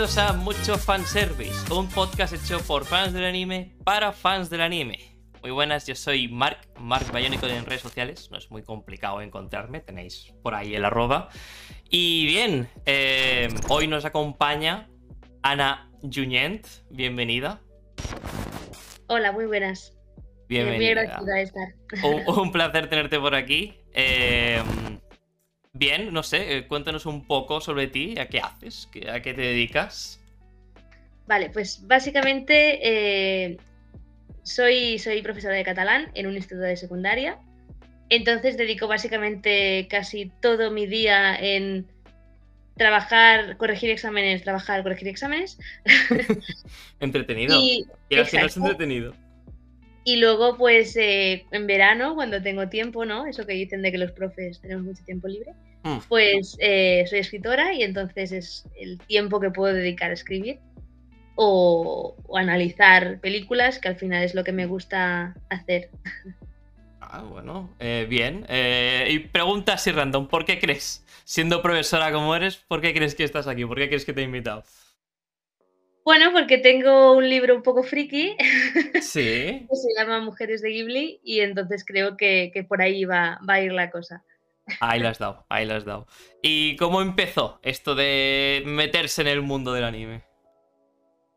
Bienvenidos a Mucho Fanservice, un podcast hecho por fans del anime para fans del anime. Muy buenas, yo soy Mark, Mark Bionico en redes sociales, no es muy complicado encontrarme, tenéis por ahí el arroba. Y bien, eh, hoy nos acompaña Ana Junyent, bienvenida. Hola, muy buenas. Bienvenida. Muy estar. Un, un, placer tenerte por aquí. Eh, Bien, no sé, eh, cuéntanos un poco sobre ti, a qué haces, a qué te dedicas. Vale, pues básicamente eh, soy, soy profesora de catalán en un instituto de secundaria. Entonces dedico básicamente casi todo mi día en trabajar, corregir exámenes, trabajar, corregir exámenes. entretenido. Y, al final es entretenido. Y luego, pues eh, en verano, cuando tengo tiempo, ¿no? Eso que dicen de que los profes tenemos mucho tiempo libre, mm. pues eh, soy escritora y entonces es el tiempo que puedo dedicar a escribir o, analizar películas, que al final es lo que me gusta hacer. Ah, bueno, eh, bien. y pregunta así random, ¿por qué crees, siendo profesora como eres, por qué crees que estás aquí? ¿Por qué crees que te he invitado? Bueno, porque tengo un libro un poco friki. Sí. que se llama Mujeres de Ghibli y entonces creo que, por ahí va, va, a ir la cosa. Ahí la has dado, ahí la has dado. ¿Y cómo empezó esto de meterse en el mundo del anime?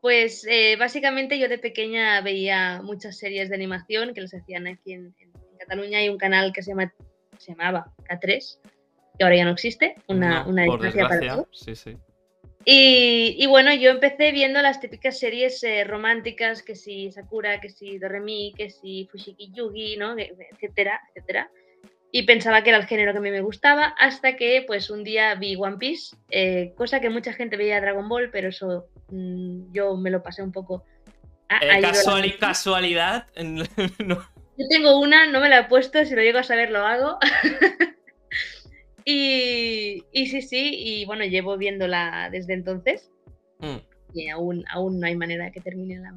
Pues eh, básicamente yo de pequeña veía muchas series de animación que las hacían aquí en, Cataluña. Hay un canal que se, llama, se llamaba K3, que ahora ya no existe, una, una por desgracia, Sí, sí. Y, bueno, yo empecé viendo las típicas series eh, románticas, que si Sakura, que si Doremi, que si Fushiki Yugi, ¿no? etcétera, etcétera. Y pensaba que era el género que a mí me gustaba, hasta que pues un día vi One Piece, eh, cosa que mucha gente veía Dragon Ball, pero eso mm, yo me lo pasé un poco. Eh, casualidad. Yo tengo una, no me la he puesto, si lo llego a saber lo hago. Y, sí, sí, y bueno, llevo viéndola desde entonces. Mm. Y aún, aún no hay manera de que termine la,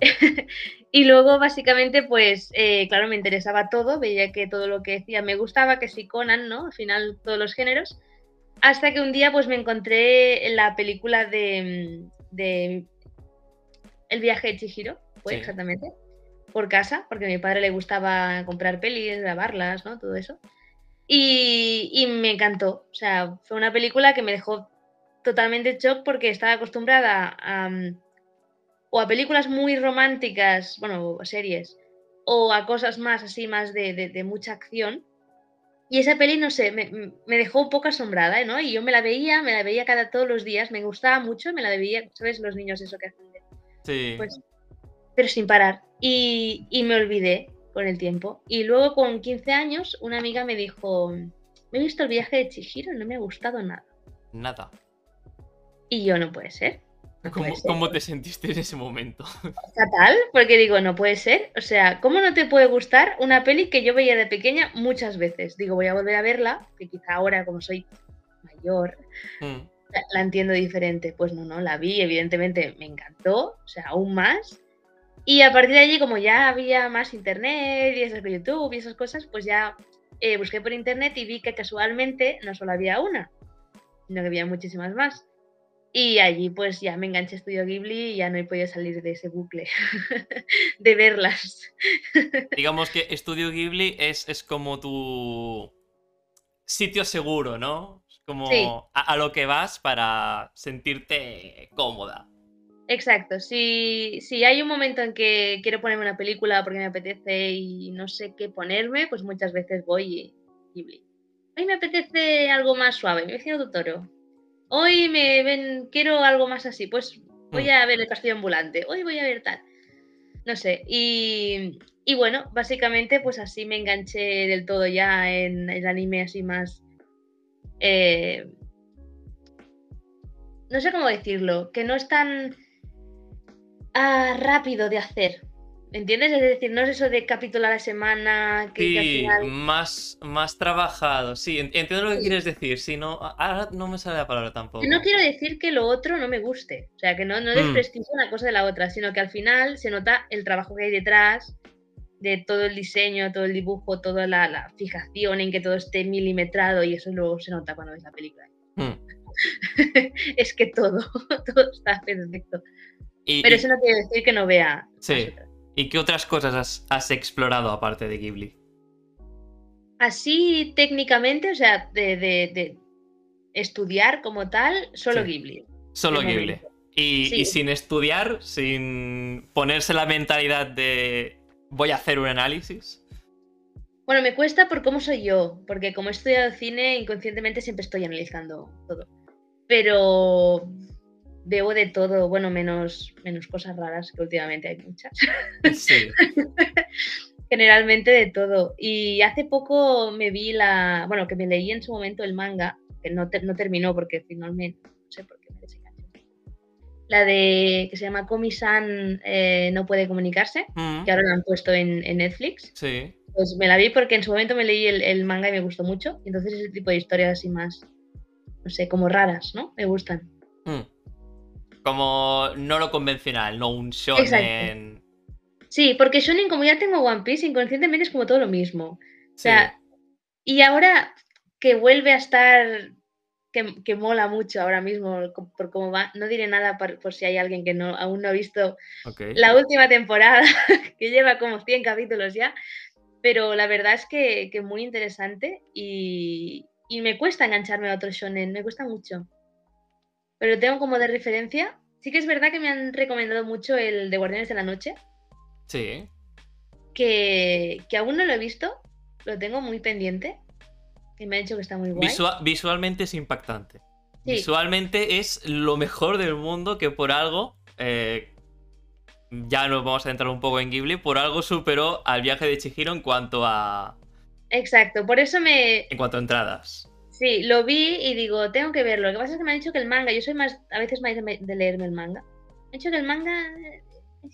y luego, básicamente, pues, eh, claro, me interesaba todo, veía que todo lo que decía me gustaba, que sí Conan, ¿no? Al final, todos los géneros. Hasta que un día, pues, me encontré en la película de, de El viaje de Chihiro, fue exactamente, por casa, porque a mi padre le gustaba comprar pelis, grabarlas, ¿no? Todo eso. Y, me encantó. O sea, fue una película que me dejó totalmente shock porque estaba acostumbrada a, mm, o a películas muy románticas, bueno, series, o a cosas más así, más de, mucha acción. Y esa peli, no sé, me, dejó un poco asombrada, ¿no? Y yo me la veía, me la veía cada todos los días, me gustaba mucho, me la veía, ¿sabes? Los niños eso que hacen. Sí. Pues, pero sin parar. Y, y me olvidé con el tiempo. Y luego con 15 años una amiga me dijo, me he visto el viaje de Chihiro no me ha gustado nada. Nada. Y yo no puede ser. ¿Cómo, te sentiste en ese momento? Fatal, porque digo, no puede ser. O sea, ¿cómo no te puede gustar una peli que yo veía de pequeña muchas veces? Digo, voy a volver a verla, que quizá ahora, como soy mayor, mm. la entiendo diferente. Pues no, no, la vi, evidentemente me encantó, o sea, aún más. Y a partir de allí, como ya había más internet y esas de YouTube y esas cosas, pues ya eh, busqué por internet y vi que casualmente no solo había una, sino que había muchísimas más. Y allí pues ya me enganché a Estudio Ghibli y ya no he podido salir de ese bucle de verlas. Digamos que Estudio Ghibli es, es como tu sitio seguro, ¿no? Como a, lo que vas para sentirte cómoda. Exacto, si, si hay un momento en que quiero ponerme una película porque me apetece y no sé qué ponerme, pues muchas veces voy y Hoy me apetece algo más suave, me vecino tu toro. Hoy me ven, quiero algo más así, pues voy mm. a ver el castillo ambulante, hoy voy a ver tal. No sé, y, y bueno, básicamente pues así me enganché del todo ya en el anime así más... Eh, no sé cómo decirlo, que no es tan rápido de hacer. ¿Entiendes? Es decir, no es eso de capítulo a la semana. Que, sí, más, más trabajado. Sí, entiendo lo que quieres decir. Sí, no, ahora no me sale la palabra tampoco. No quiero decir que lo otro no me guste. O sea, que no, no mm. desprestigio una cosa de la otra, sino que al final se nota el trabajo que hay detrás de todo el diseño, todo el dibujo, toda la, fijación en que todo esté milimetrado y eso luego se nota cuando ves la película. Mm. es que todo, todo está perfecto. Y, Pero y- eso no quiere decir que no vea. Sí. las otras. ¿Y qué otras cosas has, has explorado aparte de Ghibli? Así técnicamente, o sea, de, de- de estudiar como tal, solo Sí. Ghibli. Solo Ghibli. momento. Y, Sí. y sin estudiar, sin ponerse la mentalidad de voy a hacer un análisis. Bueno, me cuesta por cómo soy yo, porque como he estudiado cine, inconscientemente siempre estoy analizando todo. Pero veo de todo, bueno, menos, menos cosas raras, que últimamente hay muchas. Sí. Generalmente de todo. Y hace poco me vi la, bueno, que me leí en su momento el manga, que no, ter- no terminó porque finalmente, no sé por qué me. La de, que se llama Komi-san eh, no puede comunicarse, Mm, que ahora la han puesto en, en Netflix. sí. Pues me la vi porque en su momento me leí el, el manga y me gustó mucho. Y entonces ese tipo de historias así más, no sé, como raras, ¿no? Me gustan. Mm. Como no lo convencional, no un shonen. Sí, porque Shonen, como ya tengo One Piece, inconscientemente es como todo lo mismo. O Sí. sea, y ahora que vuelve a estar, que, que mola mucho ahora mismo por cómo va, no diré nada por, por si hay alguien que no, aún no ha visto la última temporada, que lleva como 100 capítulos ya, pero la verdad es que, que muy interesante y, y me cuesta engancharme a otro shonen, me cuesta mucho. Pero tengo como de referencia, sí que es verdad que me han recomendado mucho el de Guardianes de la Noche, Sí. que, que aún no lo he visto, lo tengo muy pendiente, que me ha dicho que está muy guay. Visua- visualmente es impactante. Sí. Visualmente es lo mejor del mundo que por algo. eh, ya nos vamos a entrar un poco en Ghibli. Por algo superó al viaje de Chihiro en cuanto a. Exacto, por eso me, En cuanto a entradas. Sí, lo vi y digo, tengo que verlo. Lo que pasa es que me han dicho que el manga, yo soy más, a veces más de, leerme el manga. Me han dicho que el manga. eh,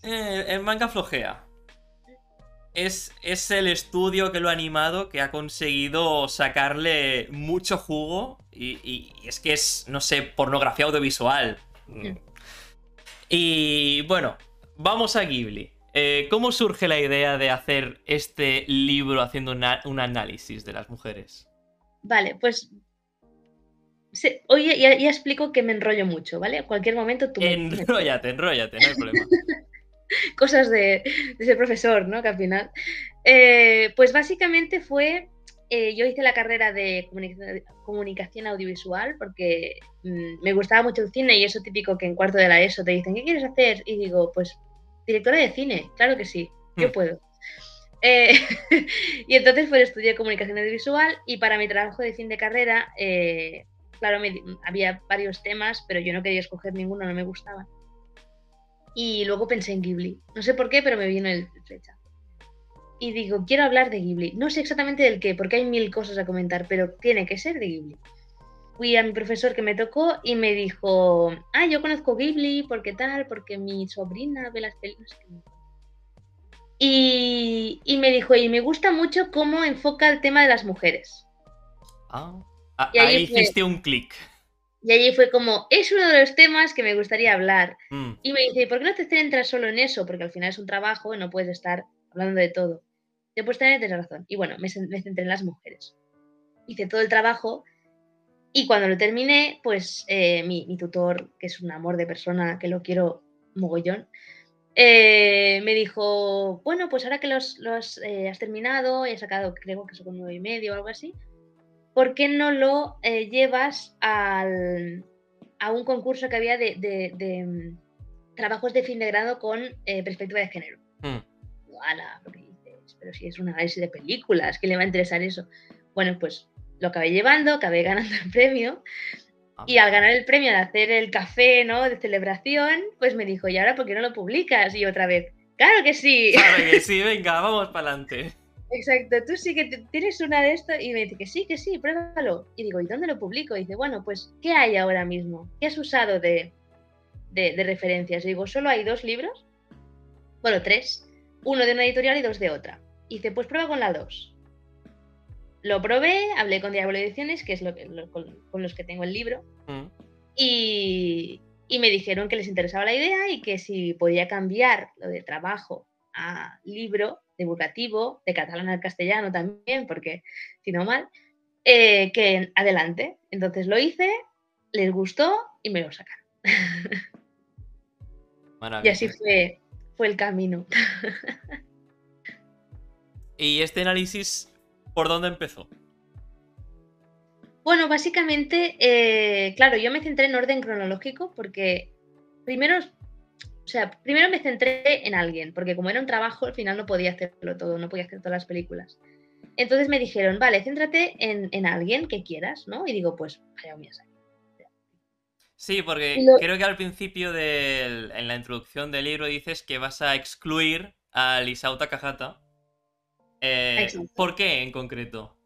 Eh, el manga flojea. Es, es el estudio que lo ha animado que ha conseguido sacarle mucho jugo. Y, y- y es que es, no sé, pornografía audiovisual. Mm. Y bueno, vamos a Ghibli. Eh, ¿Cómo surge la idea de hacer este libro haciendo una- un análisis de las mujeres? Vale, pues. se- Oye, ya, ya explico que me enrollo mucho, ¿vale? En cualquier momento tú. me- Enróllate, enróllate, no hay problema. cosas de, de ser profesor, ¿no? Que al final. Eh, pues básicamente fue. eh, yo hice la carrera de comunicación, comunicación audiovisual porque mm, me gustaba mucho el cine y eso típico que en cuarto de la ESO te dicen, ¿qué quieres hacer? Y digo, pues directora de cine, claro que sí, yo Hmm. puedo. Eh, y entonces pues estudié comunicación audiovisual y para mi trabajo de fin de carrera, eh, claro, me había varios temas, pero yo no quería escoger ninguno, no me gustaban. Y luego pensé en Ghibli. No sé por qué, pero me vino el flecha. Y digo, quiero hablar de Ghibli. No sé exactamente del qué, porque hay mil cosas a comentar, pero tiene que ser de Ghibli. Fui a mi profesor que me tocó y me dijo, ah, yo conozco Ghibli, porque tal, porque mi sobrina ve las películas. Y, y me dijo, y me gusta mucho cómo enfoca el tema de las mujeres. Ah, Y ahí ahí fue- hiciste un clic. Y allí fue como, es uno de los temas que me gustaría hablar. Mm, Y me dice, ¿por qué no te centras solo en eso? Porque al final es un trabajo y no puedes estar hablando de todo. Yo pues tienes razón. Y bueno, me, me centré en las mujeres. Hice todo el trabajo y cuando lo terminé, pues eh, mi, mi tutor, que es un amor de persona, que lo quiero mogollón, eh, me dijo, bueno, pues ahora que los, los eh, has terminado y has sacado, creo que son nueve y medio o algo así, ¿por qué no lo eh, llevas al, a un concurso que había de, de- de, mm, trabajos de fin de grado con perspectiva de género? mm. Digo, "Ala, lo que dices, pero si es un análisis de películas, ¿qué le va a interesar eso? Bueno, pues lo acabé llevando, acabé ganando el premio y al ganar el premio de hacer el café, ¿no? De celebración, pues me dijo, ¿y ahora por qué no lo publicas? Y otra vez, claro que sí. Claro que sí, venga, vamos para adelante. Exacto, tú sí que tienes una de estas y me dice que sí, que sí, pruébalo. Y digo, ¿y dónde lo publico? Y dice, bueno, pues, ¿qué hay ahora mismo? ¿Qué has usado de, de, de referencias? Y digo, solo hay dos libros, bueno, tres, uno de una editorial y dos de otra. Y dice, pues prueba con la dos. Lo probé, hablé con Diablo Ediciones, que es lo que, lo- con, con los que tengo el libro, Mm, y, y me dijeron que les interesaba la idea y que si podía cambiar lo de trabajo a libro divulgativo, de catalán al castellano también, porque si no mal, eh, que adelante. Entonces lo hice, les gustó y me lo sacaron. y así fue, fue el camino. ¿Y este análisis por dónde empezó? Bueno, básicamente, eh, claro, yo me centré en orden cronológico porque primero, o sea, primero me centré en alguien, porque como era un trabajo, al final no podía hacerlo todo, no podía hacer todas las películas. Entonces me dijeron, vale, céntrate en, alguien que quieras, ¿no? Y digo, pues, Miyazaki. Sí, porque creo que al principio de en la introducción del libro dices que vas a excluir a Lisao Takahata. Eh, ¿Por qué en concreto?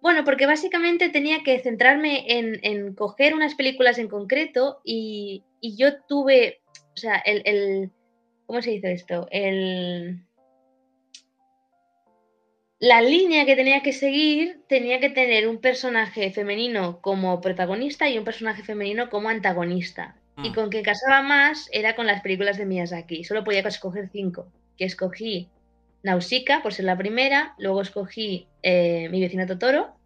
Bueno, porque básicamente tenía que centrarme en, coger unas películas en concreto y, yo tuve, o sea, el, ¿cómo se dice esto? El, la línea que tenía que seguir tenía que tener un personaje femenino como protagonista y un personaje femenino como antagonista. Y mm. con que casaba más era con las películas de Miyazaki. Solo podía escoger cinco. Que escogí Nausicaa por ser la primera, luego escogí eh, Mi vecino Totoro,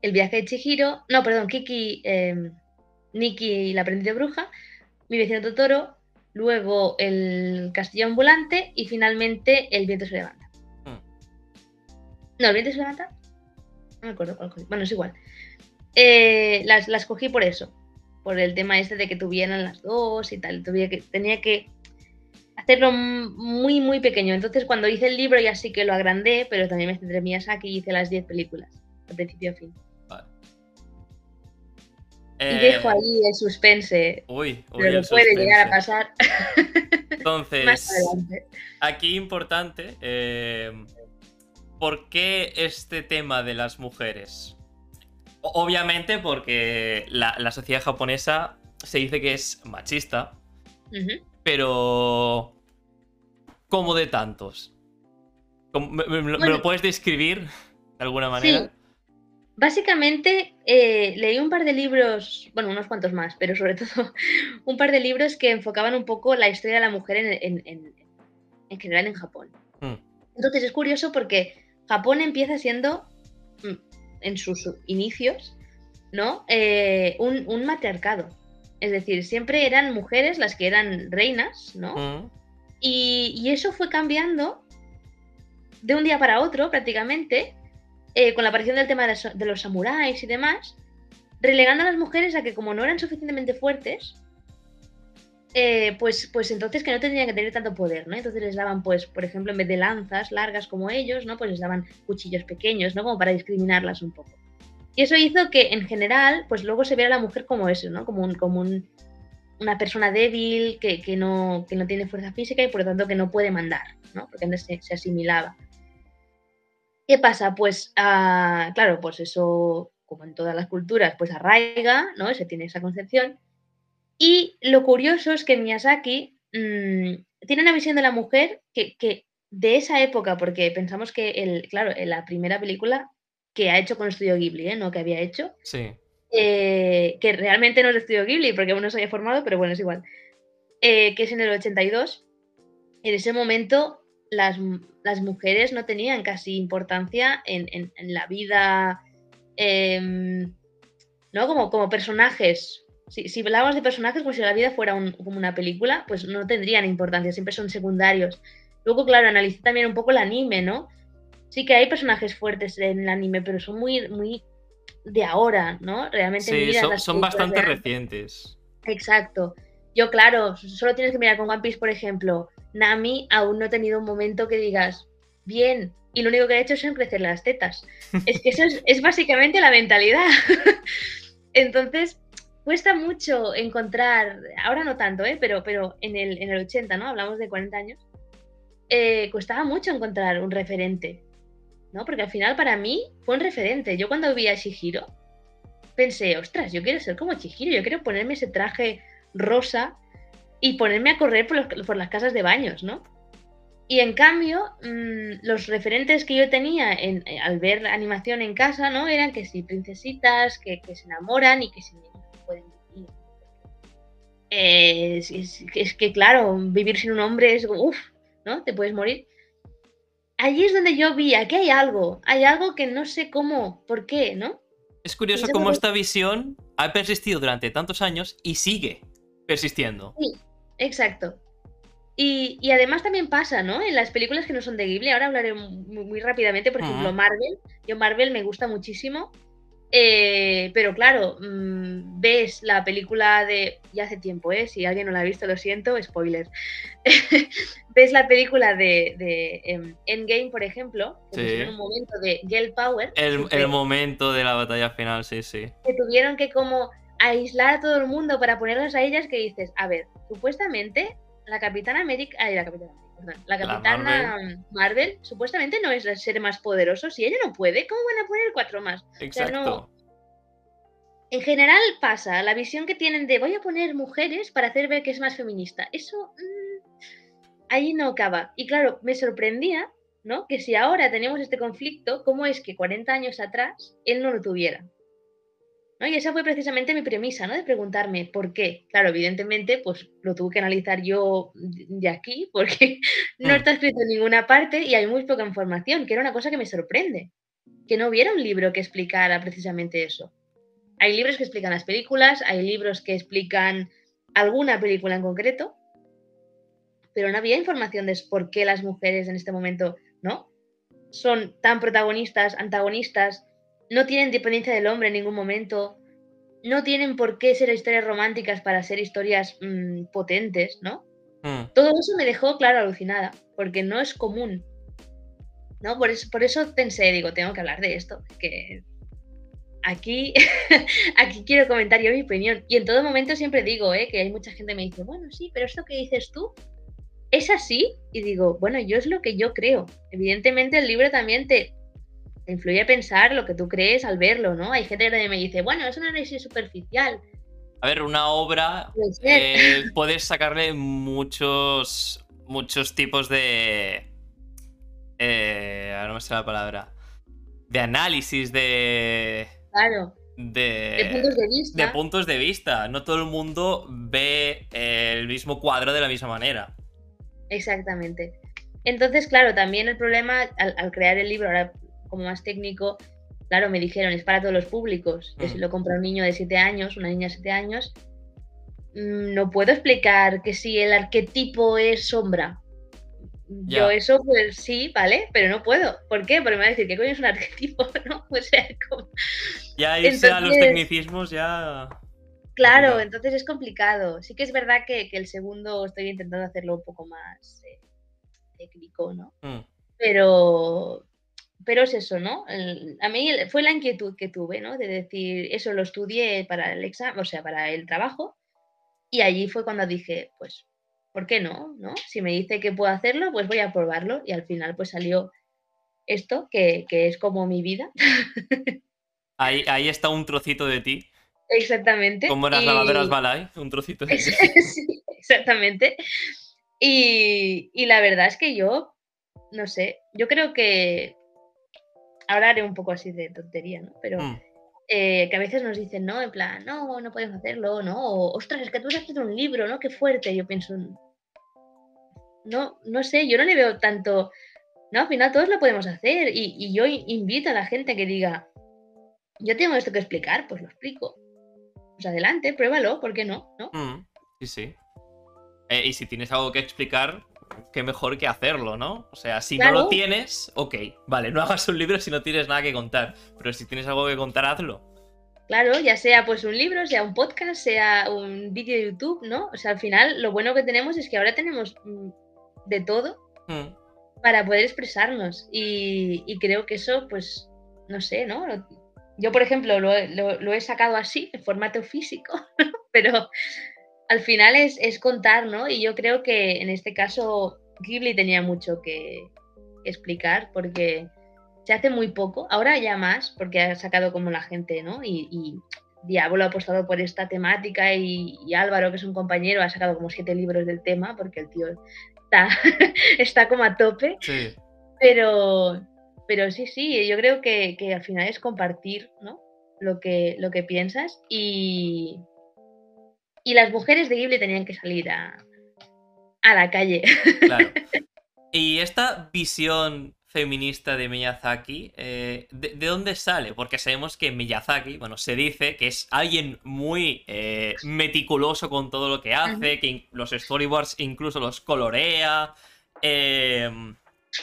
El viaje de Chihiro, no, perdón, Kiki, eh, Nikki y la aprendiz de bruja, Mi vecino Totoro, luego El castillo ambulante y finalmente El viento se levanta. Hmm. No, El viento se levanta. No me acuerdo cuál Bueno, es igual. Eh, las, las cogí por eso, por el tema este de que tuvieran las dos y tal. que, tenía que hacerlo muy, muy pequeño. Entonces, cuando hice el libro ya sí que lo agrandé, pero también me centré en Miyazaki y hice las 10 películas, de principio a fin. Y eh, dejo ahí el suspense. Uy, pero lo puede llegar a pasar. Entonces, aquí importante, eh, ¿por qué este tema de las mujeres? Obviamente porque la, sociedad japonesa se dice que es machista, pero ¿cómo de tantos? ¿Me, lo puedes describir de alguna manera? Sí. Básicamente eh, leí un par de libros, bueno, unos cuantos más, pero sobre todo un par de libros que enfocaban un poco la historia de la mujer en, general en Japón. Hmm. Entonces es curioso porque Japón empieza siendo, mm, en sus inicios, ¿no? Eh, un, matriarcado. Es decir, siempre eran mujeres las que eran reinas, ¿no? Mm. Y, eso fue cambiando de un día para otro prácticamente, eh, con la aparición del tema de, los samuráis y demás, relegando a las mujeres a que como no eran suficientemente fuertes, eh, pues, pues entonces que no tendrían que tener tanto poder, ¿no? Entonces les daban, pues, por ejemplo, en vez de lanzas largas como ellos, ¿no? Pues les daban cuchillos pequeños, ¿no? Como para discriminarlas un poco. Y eso hizo que en general, pues luego se viera a la mujer como eso, ¿no? Como, un, como una persona débil, que, no, no tiene fuerza física y por lo tanto que no puede mandar, ¿no? Porque antes se, asimilaba. ¿Qué pasa? Pues, ah, claro, pues eso, como en todas las culturas, pues arraiga, ¿no? Se tiene esa concepción. Y lo curioso es que Miyazaki mm, tiene una visión de la mujer que, que, de esa época, porque pensamos que, el, claro, en la primera película que ha hecho con Estudio Ghibli, ¿eh? no que había hecho. Sí. Eh, que realmente no es Estudio Ghibli, porque aún no se había formado, pero bueno, es igual. Eh, que es en el 82. En ese momento las, mujeres no tenían casi importancia en, la vida, em, ¿no? Como, como personajes. Si, si, hablamos de personajes como si la vida fuera como una película, pues no tendrían importancia, siempre son secundarios. Luego, claro, analicé también un poco el anime, ¿no? Sí que hay personajes fuertes en el anime, pero son muy, muy de ahora, ¿no? Realmente sí, son, bastante recientes. Exacto. Yo, claro, solo tienes que mirar con One Piece, por ejemplo. Nami aún no ha tenido un momento que digas, bien, y lo único que ha hecho es crecer las tetas. es que eso es, básicamente la mentalidad. Entonces, cuesta mucho encontrar, ahora no tanto, ¿eh? pero, pero en, el, en el 80, ¿no? Hablamos de 40 años. Eh, costaba mucho encontrar un referente ¿no? Porque al final para mí fue un referente. Yo cuando vi a Shihiro pensé, ostras, yo quiero ser como Shihiro, yo quiero ponerme ese traje rosa y ponerme a correr por, las casas de baños, ¿no? Y en cambio, mm, los referentes que yo tenía en, eh, al ver animación en casa, ¿no? Eran que si princesitas, que, se enamoran y que sin pueden vivir. es, es, que claro, vivir sin un hombre es, uff, ¿no? Te puedes morir allí es donde yo vi, que hay algo, hay algo que no sé cómo, por qué, ¿no? Es curioso cómo esta visión ha persistido durante tantos años y sigue persistiendo. Sí, exacto. Y, y además también pasa, ¿no? En las películas que no son de Ghibli, ahora hablaré muy, muy rápidamente, por ejemplo. Marvel. Yo Marvel me gusta muchísimo. Eh, pero claro, mm, ves la película de. Ya hace tiempo, ¿eh? Si alguien no la ha visto, lo siento, spoiler. ves la película de, de, em, Endgame, por ejemplo, que Sí. pusieron un momento de Girl Power. El, el momento de la batalla final, sí, sí. que tuvieron que como aislar a todo el mundo para ponerlas a ellas que dices, a ver, supuestamente la Capitana América, ay, la Capitana América, perdón, la La Capitana Marvel. supuestamente no es el ser más poderoso, si ella no puede, ¿cómo van a poner cuatro más? Exacto. En general pasa, la visión que tienen de voy a poner mujeres para hacer ver que es más feminista, eso mm, ahí no acaba. Y claro, me sorprendía, ¿no? Que si ahora tenemos este conflicto, ¿cómo es que 40 años atrás él no lo tuviera? ¿No? Y esa fue precisamente mi premisa, ¿no? De preguntarme por qué. Claro, evidentemente, pues lo tuve que analizar yo de aquí, porque no Mm. está escrito en ninguna parte y hay muy poca información, que era una cosa que me sorprende. Que no hubiera un libro que explicara precisamente eso. Hay libros que explican las películas, hay libros que explican alguna película en concreto, pero no había información de por qué las mujeres en este momento, ¿no? Son tan protagonistas, antagonistas, no tienen dependencia del hombre en ningún momento, no tienen por qué ser historias románticas para ser historias mm, potentes, ¿no? Mm. Todo eso me dejó, claro, alucinada, porque no es común. ¿No? Por eso, por eso pensé, digo, tengo que hablar de esto, que aquí, aquí quiero comentar yo mi opinión. Y en todo momento siempre digo, ¿eh? que hay mucha gente que me dice, bueno, sí, pero esto que dices tú, ¿es así? Y digo, bueno, yo es lo que yo creo. Evidentemente el libro también te influye a pensar lo que tú crees al verlo, ¿no? Hay gente que me dice, bueno, es un análisis superficial. A ver, una obra eh, puedes sacarle muchos muchos tipos de eh, ahora no me sale la palabra de análisis de Claro, de, de puntos de vista. de puntos de vista. No todo el mundo ve el mismo cuadro de la misma manera. Exactamente. Entonces, claro, también el problema al, al crear el libro, ahora como más técnico, claro, me dijeron, es para todos los públicos. Que si Mm. lo compra un niño de 7 años, una niña de 7 años, mm, no puedo explicar que si el arquetipo es sombra. Yo eso, pues sí, ¿vale? Pero no puedo. ¿Por qué? Porque me va a decir, ¿qué coño es un arquetipo? ¿No? O sea, como... Ya irse a los tecnicismos ya. Claro, Complicado. entonces es complicado. Sí que es verdad que, que el segundo estoy intentando hacerlo un poco más eh, técnico, ¿no? Mm, Pero, pero es eso, ¿no? El- a mí fue la inquietud que tuve, ¿no? De decir, eso lo estudié para el examen, o sea, para el trabajo, y allí fue cuando dije, pues, ¿por qué no? ¿no? Si me dice que puedo hacerlo, pues voy a probarlo, y al final pues salió esto, que, que es como mi vida, Ahí, ahí está un trocito de ti. exactamente. Como las y- lavadoras Balay, un trocito de ti. Sí, exactamente. Y, y la verdad es que yo, no sé, yo creo que ahora haré un poco así de tontería, ¿no? Pero Mm, eh, que a veces nos dicen, ¿no? En plan, no, no podemos hacerlo, ¿no? O, ostras, es que tú has escrito un libro, ¿no? Qué fuerte. Yo pienso, no, no sé, yo no le veo tanto, no, al final todos lo podemos hacer. Y, y yo invito a la gente que diga, yo tengo esto que explicar, pues lo explico. Pues adelante, pruébalo, ¿por qué no? ¿No? mm, sí, sí. Eh, y si tienes algo que explicar, qué mejor que hacerlo, ¿no? O sea, si no lo tienes, ok, vale, no hagas un libro si no tienes nada que contar. Pero si tienes algo que contar, hazlo. Claro, ya sea pues un libro, sea un podcast, sea un vídeo de YouTube, ¿no? O sea, al final lo bueno que tenemos es que ahora tenemos mm, de todo Mm, para poder expresarnos y, y creo que eso, pues, no sé, ¿no? Yo, por ejemplo, lo, he- lo- lo he sacado así, en formato físico, pero al final es, es contar, ¿no? Y yo creo que en este caso Ghibli tenía mucho que, explicar porque se hace muy poco, ahora ya más, porque ha sacado como la gente, ¿no? Y, y Diablo ha apostado por esta temática y, y Álvaro, que es un compañero, ha sacado como siete libros del tema porque el tío está, está como a tope. sí. Pero, pero sí, sí, yo creo que, que al final es compartir, ¿no? Lo que, lo que piensas y, y las mujeres de Ghibli tenían que salir a, a la calle. Claro. Y esta visión feminista de Miyazaki, eh, de, dónde sale? Porque sabemos que Miyazaki, bueno, se dice que es alguien muy eh, meticuloso con todo lo que hace, que los storyboards incluso los colorea. Em,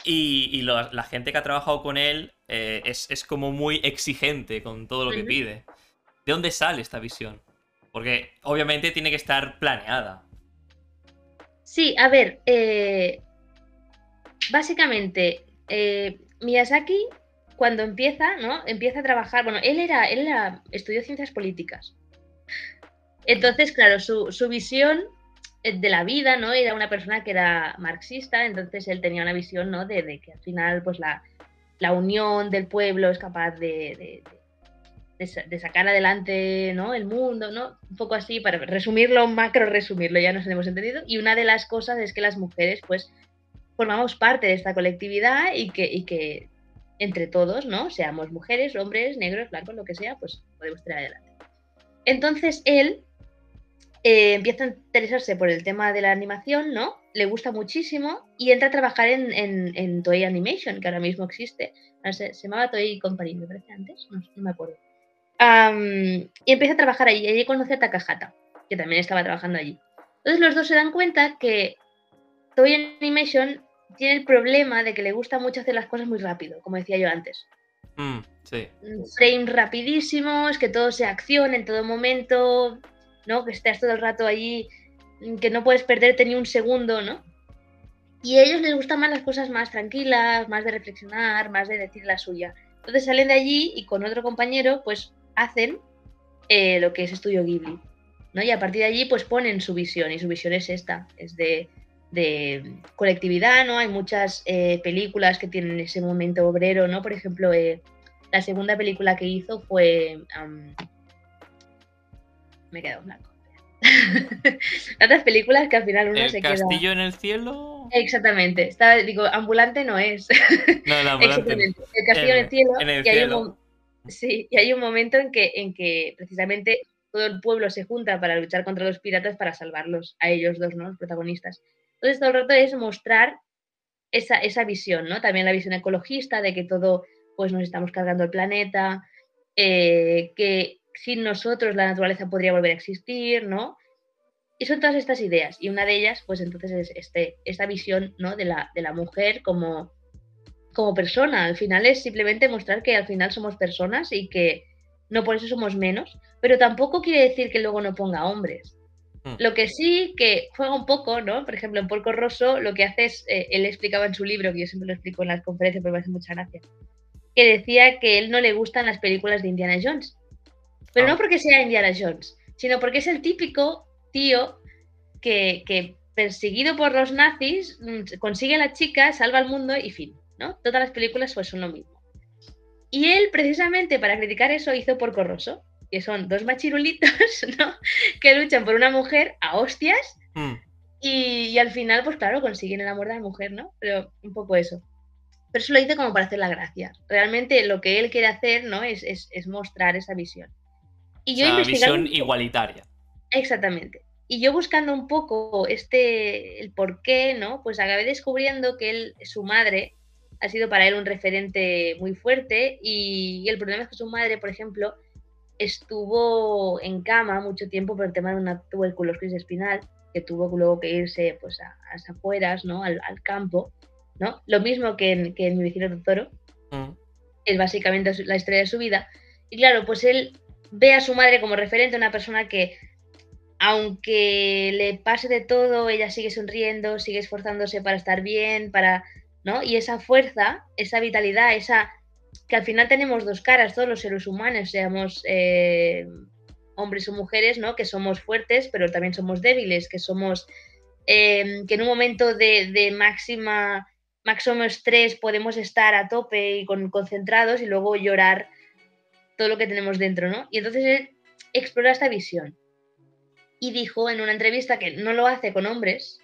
y, la gente que ha trabajado con él eh, es, como muy exigente con todo lo que pide. ¿De dónde sale esta visión? Porque obviamente tiene que estar planeada. Sí, a ver, básicamente eh, Miyazaki, cuando empieza, ¿no? Empieza a trabajar, bueno, él era, él estudió ciencias políticas. Entonces, claro, su, visión eh, de la vida, ¿no? Era una persona que era marxista, entonces él tenía una visión, ¿no? De, que al final, pues la, unión del pueblo es capaz de, sacar adelante, ¿no? El mundo, ¿no? Un poco así, para resumirlo, macro resumirlo, ya nos hemos entendido. Y una de las cosas es que las mujeres, pues, formamos parte de esta colectividad y que, que entre todos, ¿no? Seamos mujeres, hombres, negros, blancos, lo que sea, pues podemos tirar adelante. Entonces él eh, empieza a interesarse por el tema de la animación, ¿no? Le gusta muchísimo y entra a trabajar en, en, Toei Animation, que ahora mismo existe. se, llamaba Toei Company, me parece antes, no, me acuerdo. Y empieza a trabajar allí. Y allí conoce a Takahata, que también estaba trabajando allí. Entonces los dos se dan cuenta que Toei Animation tiene el problema de que le gusta mucho hacer las cosas muy rápido, como decía yo antes. Mm, sí. Frames rapidísimos, que todo sea acción en todo momento, ¿no? Que estés todo el rato allí, que no puedes perderte ni un segundo, ¿no? Y a ellos les gustan más las cosas más tranquilas, más de reflexionar, más de decir la suya. Entonces salen de allí y con otro compañero, pues hacen eh, lo que es Estudio Ghibli. ¿no? Y a partir de allí, pues ponen su visión, y su visión es esta, es de de colectividad, ¿no? Hay muchas eh, películas que tienen ese momento obrero, ¿no? Por ejemplo, eh, la segunda película que hizo fue... me he quedado blanco. Otras películas que al final uno se queda... ¿El castillo en el cielo? Exactamente. Está, digo, ambulante no es. No, el ambulante. El castillo en, el cielo. y Hay un, sí, y hay un momento en que, en que precisamente todo el pueblo se junta para luchar contra los piratas para salvarlos a ellos dos, ¿no? Los protagonistas. Entonces, todo el rato es mostrar esa, esa, visión, ¿no? También la visión ecologista de que todo, pues nos estamos cargando el planeta, eh, que sin nosotros la naturaleza podría volver a existir, ¿no? Y son todas estas ideas. Y una de ellas, pues entonces es este, esta visión, ¿no? De la, de la mujer como, como persona. Al final es simplemente mostrar que al final somos personas y que no por eso somos menos, pero tampoco quiere decir que luego no ponga hombres. Mm. Lo que sí que juega un poco, ¿no? Por ejemplo, en Porco Rosso lo que hace es, eh, él explicaba en su libro, que yo siempre lo explico en las conferencias, pero me hace mucha gracia, que decía que él no le gustan las películas de Indiana Jones. Pero no ah. porque sea Indiana Jones, sino porque es el típico tío que, perseguido por los nazis mm, consigue a la chica, salva al mundo y fin, ¿no? Todas las películas pues, son lo mismo. Y él, precisamente para criticar eso, hizo Porco Rosso que son dos machirulitos, ¿no? Que luchan por una mujer a hostias hmm. y, al final, pues claro, consiguen el amor de la mujer, ¿no? Pero un poco eso. Pero eso lo hice como para hacer la gracia. Realmente lo que él quiere hacer, ¿no? Es, mostrar esa visión. Y yo visión igualitaria. Exactamente. Y yo buscando un poco este, el por qué, ¿no? Pues acabé descubriendo que él, su madre, ha sido para él un referente muy fuerte y el problema es que su madre, por ejemplo, estuvo en cama mucho tiempo por el tema de una tuberculosis espinal, que tuvo luego que irse pues, a, las afueras, ¿no? Al, campo, ¿no? Lo mismo que en, que en mi vecino Totoro. Mm. Es básicamente la historia de su vida. Y claro, pues él ve a su madre como referente, una persona que, aunque le pase de todo, ella sigue sonriendo, sigue esforzándose para estar bien, para, Y esa fuerza, esa vitalidad, esa que al final tenemos dos caras, todos los seres humanos, seamos eh, hombres o mujeres, ¿no? Que somos fuertes, pero también somos débiles, que somos, em, que en un momento de, máxima, máximo estrés podemos estar a tope y con, concentrados y luego llorar todo lo que tenemos dentro, ¿no? Y entonces él explora esta visión. Y dijo en una entrevista que no lo hace con hombres,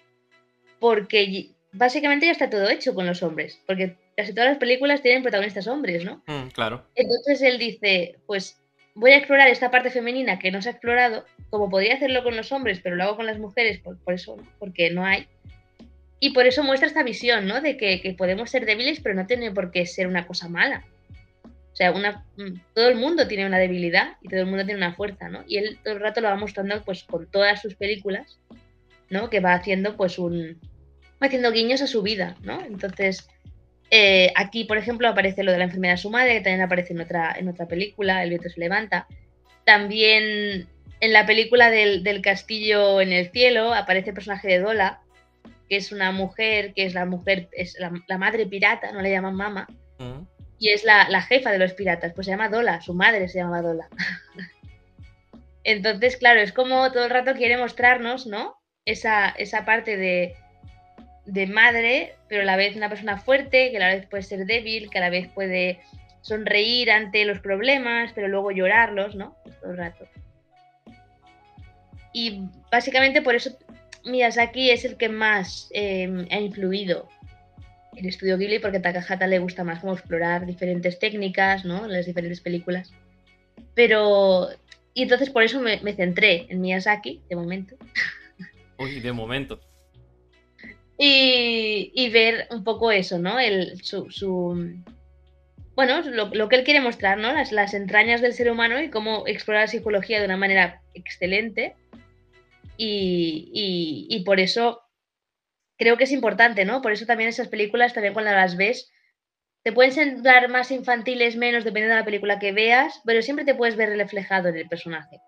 porque básicamente ya está todo hecho con los hombres, porque casi todas las películas tienen protagonistas hombres, ¿no? Mm, claro. Entonces él dice, pues voy a explorar esta parte femenina que no se ha explorado, como podría hacerlo con los hombres, pero lo hago con las mujeres, por, eso, porque no hay. Y por eso muestra esta visión, ¿no? De que, podemos ser débiles, pero no tiene por qué ser una cosa mala. O sea, una, mm, todo el mundo tiene una debilidad y todo el mundo tiene una fuerza, ¿no? Y él todo el rato lo va mostrando pues con todas sus películas, ¿no? Que va haciendo pues un... haciendo guiños a su vida, ¿no? Entonces, eh, aquí, por ejemplo, aparece lo de la enfermedad de su madre, que también aparece en otra, en otra película, El viento se levanta. También en la película del, castillo en el cielo aparece el personaje de Dola, que es una mujer, que es la mujer, es la, madre pirata, no le llaman mama, mm. y es la, jefa de los piratas, pues se llama Dola, su madre se llama Dola. Entonces, claro, es como todo el rato quiere mostrarnos, ¿no? Esa, esa parte de, de madre, pero a la vez una persona fuerte, que a la vez puede ser débil, que a la vez puede sonreír ante los problemas, pero luego llorarlos, ¿no? Todo el rato. Y básicamente por eso Miyazaki es el que más em, ha influido en Estudio Ghibli, porque a Takahata le gusta más como explorar diferentes técnicas, ¿no? Las diferentes películas. Pero... Y entonces por eso me, me centré en Miyazaki, de momento. Uy, de momento y, ver un poco eso, ¿no? El, su, bueno, lo, que él quiere mostrar, ¿no? Las, las entrañas del ser humano y cómo explorar la psicología de una manera excelente. Y, y, por eso creo que es importante, ¿no? Por eso también esas películas, también cuando las ves, te pueden ser más infantiles, menos, dependiendo de la película que veas, pero siempre te puedes ver reflejado en el personaje.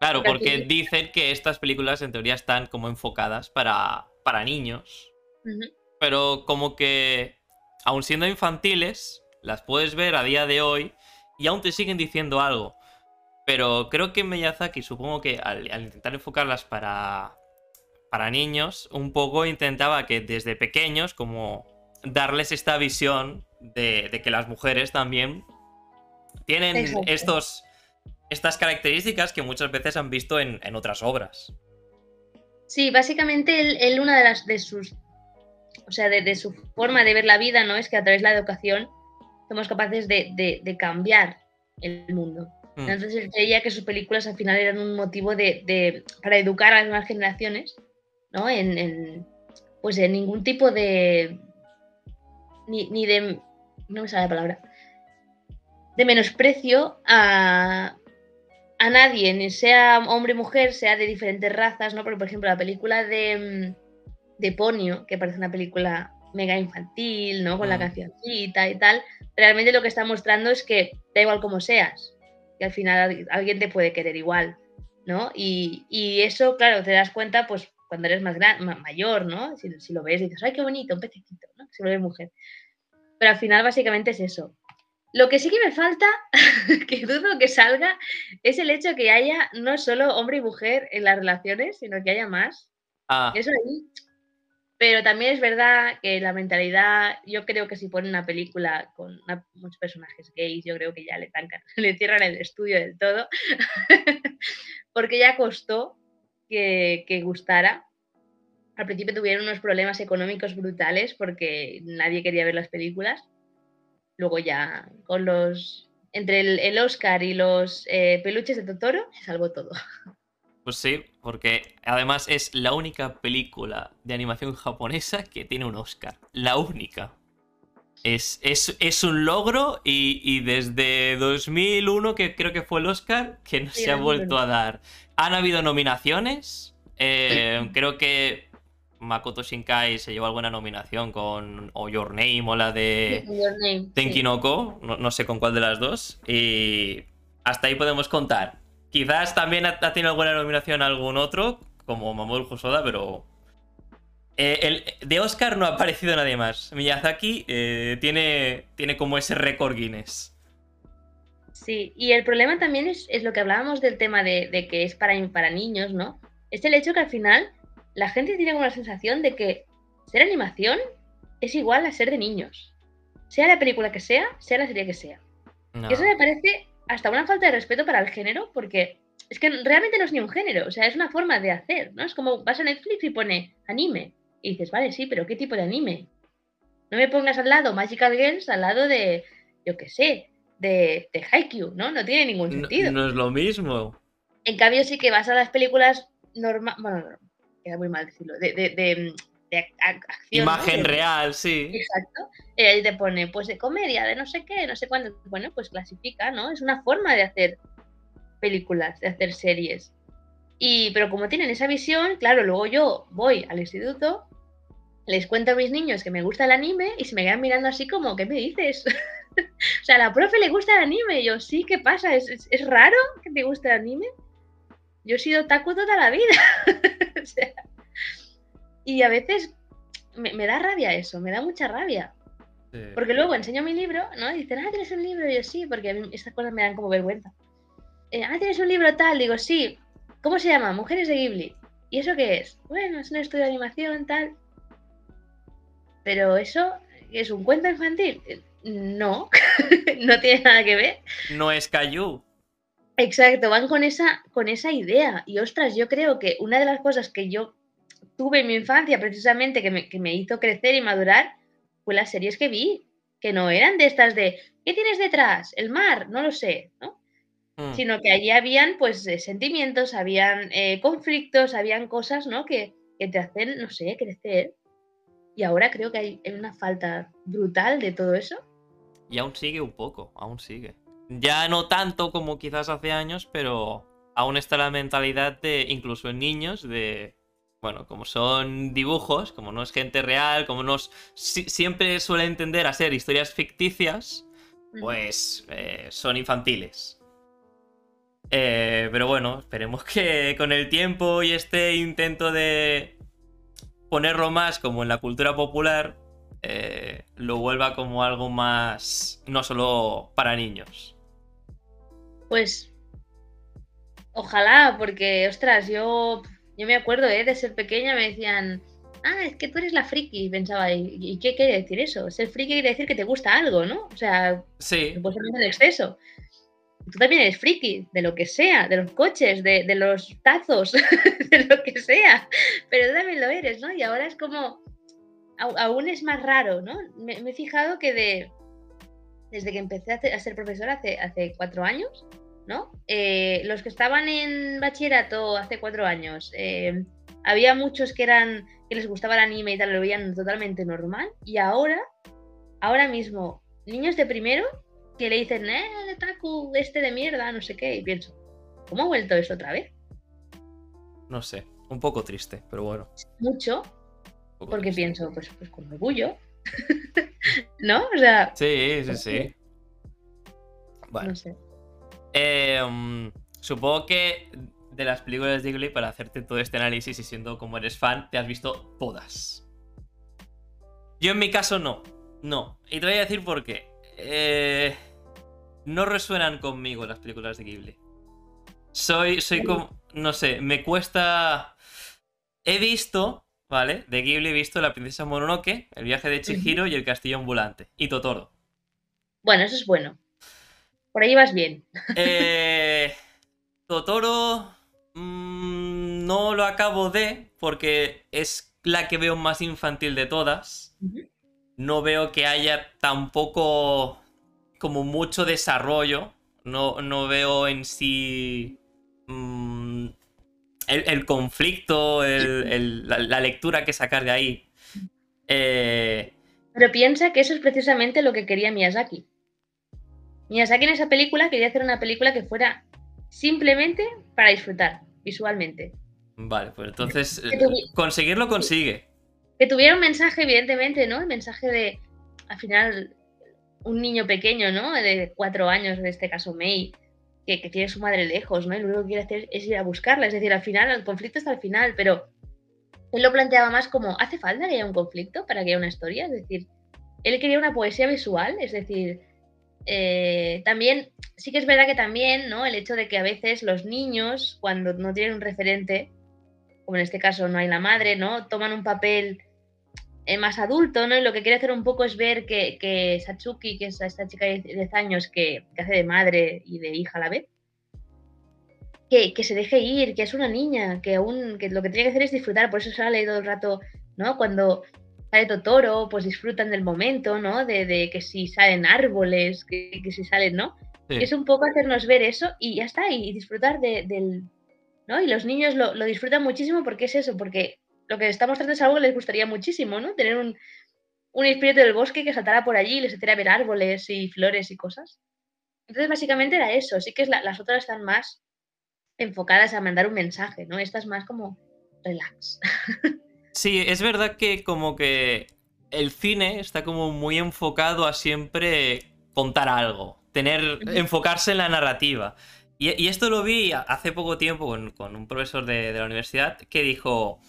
Claro, porque dicen que estas películas en teoría están como enfocadas para para niños, pero como que, aun siendo infantiles, las puedes ver a día de hoy y aún te siguen diciendo algo. Pero creo que Miyazaki, supongo que al, intentar enfocarlas para, para niños, un poco intentaba que desde pequeños, como darles esta visión de, que las mujeres también tienen estos, estas características que muchas veces han visto en otras obras. Sí, básicamente él, una de las de sus, o sea, de, su forma de ver la vida, ¿no? Es que a través de la educación somos capaces de, cambiar el mundo. Mm. Entonces él creía que sus películas al final eran un motivo de, para educar a las nuevas generaciones, ¿no? En, pues en ningún tipo de ni, ni de no me sale la palabra de menosprecio a, a nadie, ni sea hombre o mujer, sea de diferentes razas, ¿no? Porque, por ejemplo, la película de, mm, de Ponio, que parece una película mega infantil, ¿no? Con la cancioncita y tal, realmente lo que está mostrando es que da igual como seas, que al final alguien te puede querer igual, ¿no? Y, eso, claro, te das cuenta, pues, cuando eres más gran, mayor, ¿no? Si, si, lo ves, dices, ¡ay, qué bonito, un pececito, ¿no? Si lo ves mujer. Pero al final, básicamente es eso. Lo que sí que me falta, que dudo que salga, es el hecho que haya no solo hombre y mujer en las relaciones, sino que haya más. Ah. Eso ahí. Pero también es verdad que la mentalidad, yo creo que si ponen una película con muchos personajes gays, yo creo que ya le tancan, le cierran el estudio del todo, porque ya costó que, que gustara. Al principio tuvieron unos problemas económicos brutales porque nadie quería ver las películas Luego ya con los... Entre el, Oscar y los eh, peluches de Totoro se salvó todo. Pues sí, porque además es la única película de animación japonesa que tiene un Oscar. La única. Es, es, un logro y, desde 2001, que creo que fue el Oscar, que no se ha vuelto a dar. Han habido nominaciones. Eh, creo que Makoto Shinkai se llevó alguna nominación con o Your Name o la de Tenkinoko, no, sé con cuál de las dos. Y hasta ahí podemos contar. Quizás también ha, tenido alguna nominación algún otro, como Mamoru Hosoda, pero eh, el, de Oscar no ha aparecido nadie más. Miyazaki eh, tiene, tiene como ese récord Guinness. Sí, y el problema también es, lo que hablábamos del tema de, de, que es para, para niños, ¿no? Es el hecho que al final la gente tiene como la sensación de que ser animación es igual a ser de niños. Sea la película que sea, sea la serie que sea. Y eso me parece hasta una falta de respeto para el género, porque es que realmente no es ni un género, o sea, es una forma de hacer, ¿no? Es como vas a Netflix y pone anime. Y dices, vale, sí, pero ¿qué tipo de anime? No me pongas al lado Magical Girls al lado de, yo qué sé, de, de Haikyuu, ¿no? No tiene ningún sentido. No, es lo mismo. En cambio, sí que vas a las películas normales, bueno, queda muy mal decirlo, de, acción. Imagen real, sí. Exacto. Y ahí te pone, pues de comedia, de no sé qué, no sé cuándo. Bueno, pues clasifica, ¿no? Es una forma de hacer películas, de hacer series. Y, pero como tienen esa visión, claro, luego yo voy al instituto, les cuento a mis niños que me gusta el anime y se me quedan mirando así como, ¿qué me dices? o sea, a la profe le gusta el anime. Y yo, sí, ¿qué pasa? ¿Es, ¿Es, raro que te guste el anime? Yo he sido taco toda la vida. o sea, y a veces me, me, da rabia eso, me da mucha rabia. Sí. Porque luego enseño mi libro, ¿no? Y dicen, ah, tienes un libro. Y yo, sí, porque a mí estas cosas me dan como vergüenza. Eh, ah, tienes un libro tal. Digo, sí. ¿Cómo se llama? Mujeres de Ghibli. ¿Y eso qué es? Bueno, es un estudio de animación, tal. Pero eso es un cuento infantil. No, no tiene nada que ver. No es Cayu. Exacto, van con esa, con esa idea. Y ostras, yo creo que una de las cosas que yo tuve en mi infancia, precisamente, que me, que me hizo crecer y madurar, fue las series que vi. Que no eran de estas de, ¿qué tienes detrás? El mar, no lo sé, ¿no? Mm. Sino que allí habían, pues, sentimientos, habían eh, conflictos, habían cosas, ¿no? Que, que te hacen, no sé, crecer. Y ahora creo que hay una falta brutal de todo eso. Y aún sigue un poco, aún sigue. Ya no tanto como quizás hace años, pero aún está la mentalidad de, incluso en niños, de, bueno, como son dibujos, como no es gente real, como nos si, siempre suele entender a ser historias ficticias, pues eh, son infantiles. Eh, pero bueno, esperemos que con el tiempo y este intento de ponerlo más como en la cultura popular, eh, lo vuelva como algo más, no solo para niños. Pues ojalá, porque, ostras, yo, yo me acuerdo ¿eh? de ser pequeña, me decían, ah, es que tú eres la friki, pensaba, ¿y, qué quiere decir eso? Ser friki quiere decir que te gusta algo, ¿no? O sea, sí. en exceso. Tú también eres friki, de lo que sea, de los coches, de, de los tazos, de lo que sea, pero tú también lo eres, ¿no? Y ahora es como, aún es más raro, ¿no? Me, me, he fijado que de, desde que empecé a, ser profesora hace, hace cuatro años, ¿no? Eh, los que estaban en bachillerato hace cuatro años, eh, había muchos que eran que les gustaba el anime y tal, lo veían totalmente normal, y ahora, ahora mismo, niños de primero que le dicen, eh, el taku este de mierda, no sé qué, y pienso, ¿cómo ha vuelto eso otra vez? No sé, un poco triste, pero bueno. Mucho, porque pienso, pues, pues con orgullo. ¿No? O sea. Sí, sí, sí. Bueno. No sé. Eh, um, supongo que de las películas de Ghibli, para hacerte todo este análisis y siendo como eres fan, te has visto todas. Yo en mi caso no. No. Y te voy a decir por qué. Eh, no resuenan conmigo las películas de Ghibli. Soy, soy como. No sé, me cuesta. He visto ¿vale? De Ghibli he visto La princesa Mononoke, El viaje de Chihiro y El castillo ambulante. Y Totoro. Bueno, eso es bueno. Por ahí vas bien. Eh, Totoro mmm, no lo acabo de porque es la que veo más infantil de todas. No veo que haya tampoco como mucho desarrollo. No, no veo en sí... Mmm, el, conflicto, la, lectura que sacar de ahí. Eh, Pero piensa que eso es precisamente lo que quería Miyazaki. Miyazaki en esa película quería hacer una película que fuera simplemente para disfrutar visualmente. Vale, pues entonces conseguirlo consigue. Que tuviera un mensaje, evidentemente, ¿no? El mensaje de, al final, un niño pequeño, ¿no? De cuatro años, en este caso May, que, tiene su madre lejos, ¿no? Y lo único que quiere hacer es ir a buscarla. Es decir, al final, el conflicto está al final, pero él lo planteaba más como, ¿hace falta que haya un conflicto para que haya una historia? Es decir, él quería una poesía visual, es decir, eh, también, sí que es verdad que también, ¿no? El hecho de que a veces los niños, cuando no tienen un referente, como en este caso no hay la madre, ¿no? Toman un papel eh, más adulto, ¿no? Y lo que quiere hacer un poco es ver que, que Satsuki, que es esta chica de 10 años que, hace de madre y de hija a la vez, que, que, se deje ir, que es una niña, que aún que lo que tiene que hacer es disfrutar, por eso sale todo el rato, ¿no? Cuando sale Totoro, pues disfrutan del momento, ¿no? De, de que si salen árboles, que, que si salen, ¿no? Sí. Es un poco hacernos ver eso y ya está, y disfrutar de, del... ¿no? Y los niños lo, lo disfrutan muchísimo porque es eso, porque lo que está mostrando es algo que les gustaría muchísimo, ¿no? Tener un, un espíritu del bosque que saltara por allí y les hiciera ver árboles y flores y cosas. Entonces, básicamente era eso. Sí que es las otras están más enfocadas a mandar un mensaje, ¿no? Esta es más como relax. Sí, es verdad que como que el cine está como muy enfocado a siempre contar algo, tener, enfocarse en la narrativa. Y, esto lo vi hace poco tiempo con, un profesor de, la universidad que dijo,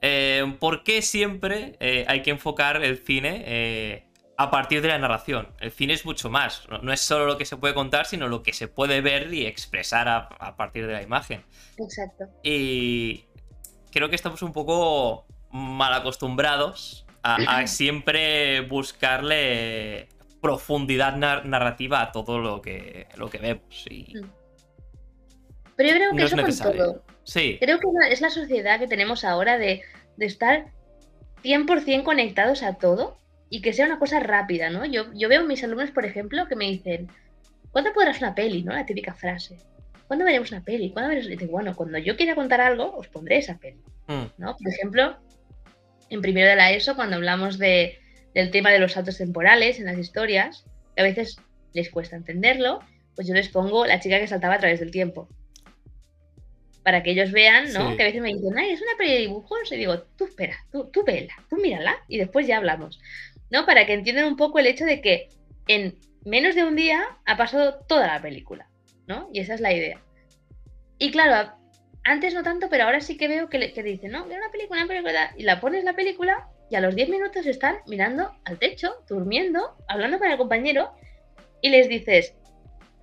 eh, ¿por qué siempre eh, hay que enfocar el cine eh, a partir de la narración? El cine es mucho más, no, es solo lo que se puede contar, sino lo que se puede ver y expresar a partir de la imagen. Exacto. Y creo que estamos un poco mal acostumbrados a, siempre buscarle profundidad narrativa a todo lo que, lo que vemos. Y... Mm. Pero yo creo que eso con todo. Sí. Creo que es la sociedad que tenemos ahora de, de estar 100% conectados a todo y que sea una cosa rápida, ¿no? Yo, yo veo a mis alumnos, por ejemplo, que me dicen, ¿cuándo podrás una peli, no? La típica frase. ¿Cuándo veremos una peli? ¿Cuándo veremos? Y digo, bueno, cuando yo quiera contar algo, os pondré esa peli, mm. ¿no? Por ejemplo, en primero de la ESO, cuando hablamos de, del tema de los saltos temporales en las historias, que a veces les cuesta entenderlo, pues yo les pongo la chica que saltaba a través del tiempo. Para que ellos vean, ¿no? Que a veces me dicen, ay, es una peli de dibujos. Y digo, tú espera, tú, tú vela, tú mírala y después ya hablamos. ¿No? Para que entiendan un poco el hecho de que en menos de un día ha pasado toda la película, ¿no? Y esa es la idea. Y claro, antes no tanto, pero ahora sí que veo que, le, que dicen, no, mira una película, una película, y la pones la película y a los 10 minutos están mirando al techo, durmiendo, hablando con el compañero, y les dices,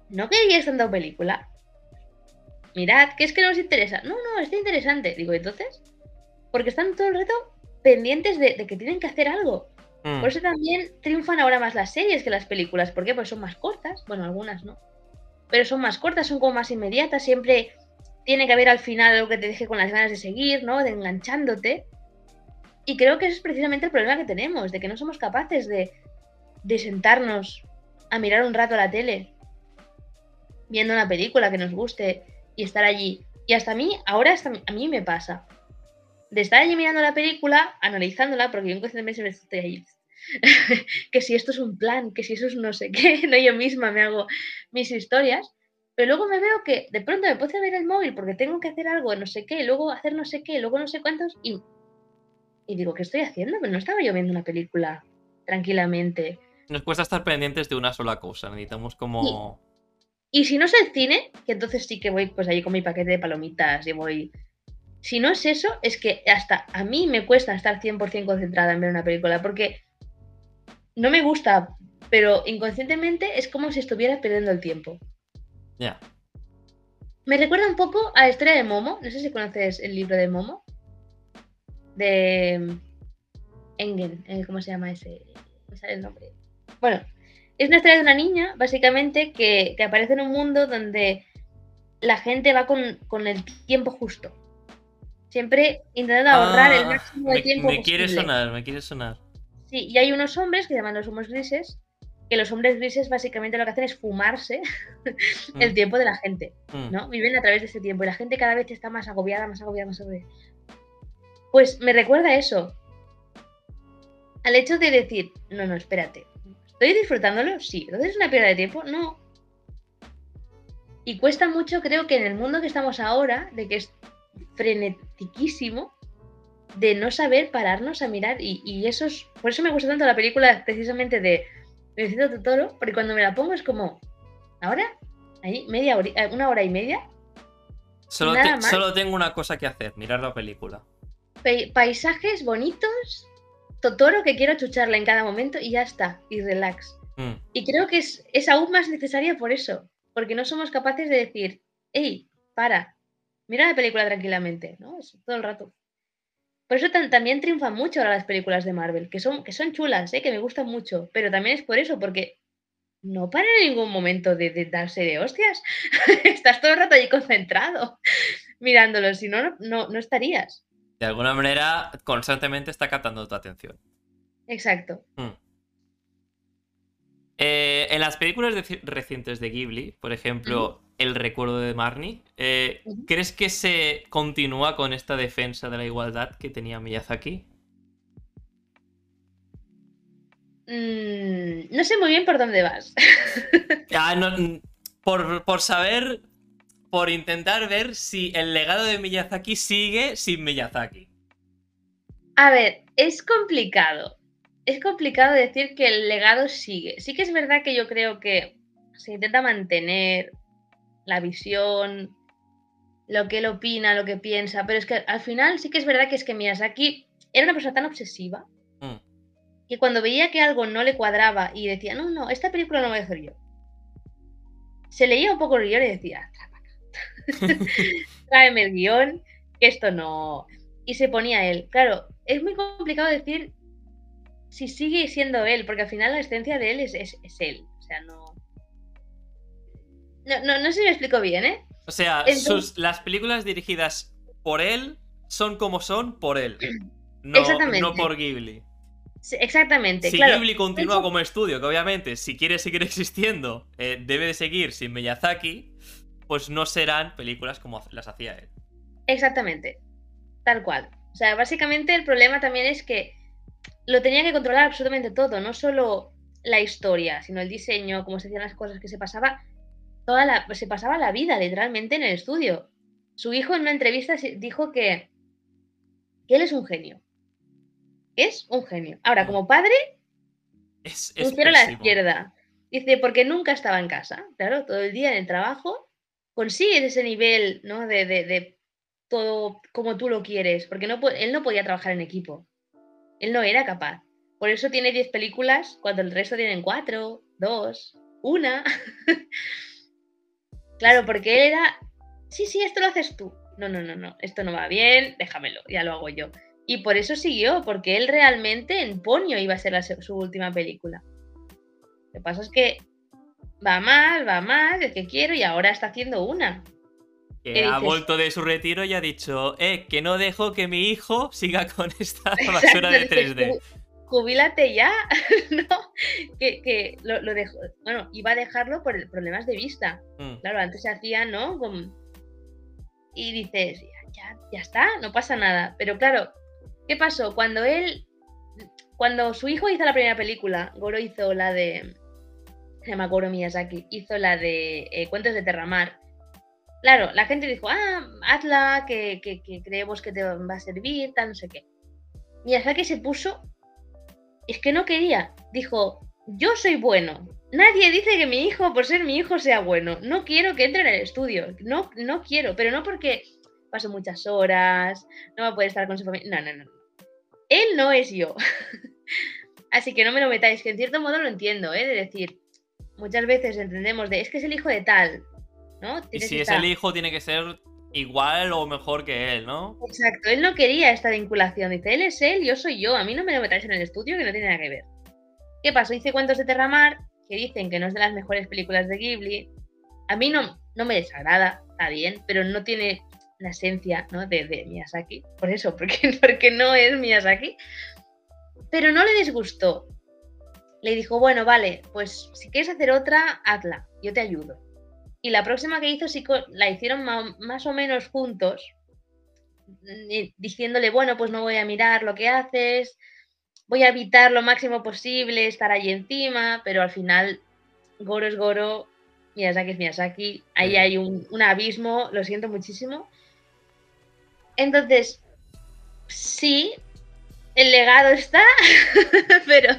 ¿no queríais tanta película? Mirad, que es que no os interesa. No, no, está interesante. Digo, entonces, porque están todo el rato pendientes de, que tienen que hacer algo. Mm. Por eso también triunfan ahora más las series que las películas. ¿Por qué? Pues son más cortas. Bueno, algunas no. Pero son más cortas, son como más inmediatas. Siempre tiene que haber al final algo que te deje con las ganas de seguir, ¿no? De enganchándote. Y creo que ese es precisamente el problema que tenemos, de que no somos capaces de, de sentarnos a mirar un rato la tele, viendo una película que nos guste y estar allí. Y hasta a mí, ahora a mí me pasa. De estar allí mirando la película, analizándola, porque yo en siempre estoy ahí. que si esto es un plan, que si eso es no sé qué, no yo misma me hago mis historias. Pero luego me veo que de pronto me puedo ver el móvil porque tengo que hacer algo, no sé qué, luego hacer no sé qué, luego no sé cuántos, y, y digo, ¿qué estoy haciendo? Pero no estaba yo viendo una película tranquilamente. Nos cuesta estar pendientes de una sola cosa, necesitamos como... Y, si no es el cine, que entonces sí que voy pues allí con mi paquete de palomitas y voy... Si no es eso, es que hasta a mí me cuesta estar 100% concentrada en ver una película, porque no me gusta, pero inconscientemente es como si estuviera perdiendo el tiempo. Ya. Me recuerda un poco a la historia de Momo. No sé si conoces el libro de Momo. De mm, Engen. Eh, ¿Cómo se llama ese? Me sale el nombre. Bueno, es una historia de una niña, básicamente, que, aparece en un mundo donde la gente va con, el tiempo justo. Siempre intentando ahorrar el ah, máximo de tiempo. Me quiere sonar, me quiere sonar. Sí, y hay unos hombres que se llaman los humos grises, que los hombres grises básicamente lo que hacen es fumarse el mm. tiempo de la gente, mm. ¿no? Viven a través de ese tiempo y la gente cada vez está más agobiada, más agobiada, más agobiada. Pues me recuerda eso. Al hecho de decir, no, no, espérate. ¿Estoy disfrutándolo? Sí. ¿Entonces es una pérdida de tiempo? No. Y cuesta mucho, creo que en el mundo que estamos ahora, de que es frenetiquísimo, de no saber pararnos a mirar. Y, y eso es. Por eso me gusta tanto la película, precisamente de necesito todo, porque cuando me la pongo es como, ¿ahora? Ahí, media hora, eh, una hora y media. Solo, solo tengo una cosa que hacer, mirar la película. paisajes bonitos, Totoro que quiero chucharla en cada momento y ya está, y relax. Mm. Y creo que es, es aún más necesaria por eso, porque no somos capaces de decir, hey, para, mira la película tranquilamente, ¿no? todo el rato. Por eso también triunfan mucho ahora las películas de Marvel, que son, que son chulas, ¿eh? que me gustan mucho, pero también es por eso, porque no para en ningún momento de, darse de hostias. Estás todo el rato allí concentrado mirándolo, si no, no, estarías. De alguna manera, constantemente está captando tu atención. Exacto. Hmm. Eh, en las películas recientes de Ghibli, por ejemplo, El recuerdo de Marnie. Eh. ¿Crees que se continúa con esta defensa de la igualdad que tenía Miyazaki? Mm, no sé muy bien por dónde vas. Ah, no, mm, por, por saber, por intentar ver si el legado de Miyazaki sigue sin Miyazaki. A ver, es complicado. Es complicado decir que el legado sigue. Sí que es verdad que yo creo que se intenta mantener la visión, lo que él opina, lo que piensa, pero es que al final sí que es verdad que es que Miyazaki era una persona tan obsesiva Mm. que cuando veía que algo no le cuadraba y decía, no, no, esta película no voy a hacer yo, se leía un poco el guion y decía, "Tráeme el guion, que esto no... Y se ponía él. Claro, es muy complicado decir si sigue siendo él, porque al final la esencia de él es, es- es él. O sea, no... No, no... no sé si me explico bien, ¿eh? O sea, Entonces- sus, las películas dirigidas por él son como son por él. No, Exactamente. no por Ghibli. Sí, Exactamente, Si claro. Ghibli continúa eso- como estudio, que obviamente si quiere seguir existiendo, eh, debe de seguir sin Miyazaki, pues no serán películas como las hacía él. Exactamente. Tal cual. O sea, básicamente el problema también es que lo tenía que controlar absolutamente todo, no solo la historia, sino el diseño, cómo se hacían las cosas, que se pasaba toda la, se pasaba la vida literalmente en el estudio. Su hijo en una entrevista dijo que, que él es un genio. Es un genio. Ahora, como padre, Es, es un cero a la izquierda. Dice, porque nunca estaba en casa. Claro, todo el día en el trabajo. Consigues ese nivel, ¿no? De, de- de todo como tú lo quieres. Porque no, él no podía trabajar en equipo. Él no era capaz. Por eso tiene 10 películas cuando el resto tienen 4, 2, una. claro, porque él era. Sí, sí, esto lo haces tú. No, no, no, no. Esto no va bien, déjamelo, ya lo hago yo. Y por eso siguió, porque él realmente en Ponyo iba a ser la su última película. Lo que pasa es que va mal, va mal, el que quiero, y ahora está haciendo una. Que ¿Qué ha dices? vuelto de su retiro y ha dicho, eh, que no dejo que mi hijo siga con esta basura de Exacto, dices, 3D. "Ju- Jubílate ya, ¿no? Que, que lo, lo dejó. Bueno, iba a dejarlo por el- problemas de vista. Mm. Claro, antes se hacía, ¿no? Con- Y dices, ya, ya, está, no pasa nada. Pero claro, ¿qué pasó? Cuando él, cuando su hijo hizo la primera película, Goro hizo la de, se llama Goro Miyazaki, hizo la de eh, Cuentos de Terramar. Claro, la gente dijo, ah, hazla, que, que, que creemos que te va a servir, tal, no sé qué. Miyazaki se puso, es que no quería, dijo, yo soy bueno. Nadie dice que mi hijo, por ser mi hijo, sea bueno. No quiero que entre en el estudio. No, no quiero, pero no porque paso muchas horas, no va a poder estar con su familia. No, no, no. Él no es yo. Así que no me lo metáis, que en cierto modo lo entiendo, ¿eh? De decir, muchas veces entendemos de, es que es el hijo de tal, ¿no? Y si es el hijo, tiene que ser igual o mejor que él, ¿no? Exacto, él no quería esta vinculación. Dice, él es él, yo soy yo. A mí no me lo metáis en el estudio que no tiene nada que ver. ¿Qué pasó? Hice cuentos de Terramar, que dicen que no es de las mejores películas de Ghibli. A mí no, no me desagrada, está bien, pero no tiene la esencia ¿no? de, de Miyazaki. Por eso, porque, porque no es Miyazaki. Pero no le disgustó. Le dijo, bueno, vale, pues si quieres hacer otra, hazla, yo te ayudo. Y la próxima que hizo sí la hicieron más o menos juntos, y diciéndole, bueno, pues no voy a mirar lo que haces, voy a evitar lo máximo posible estar ahí encima, pero al final Goro es Goro, Miyazaki es Miyazaki, ahí hay un, un abismo, lo siento muchísimo. Entonces, sí, el legado está, pero,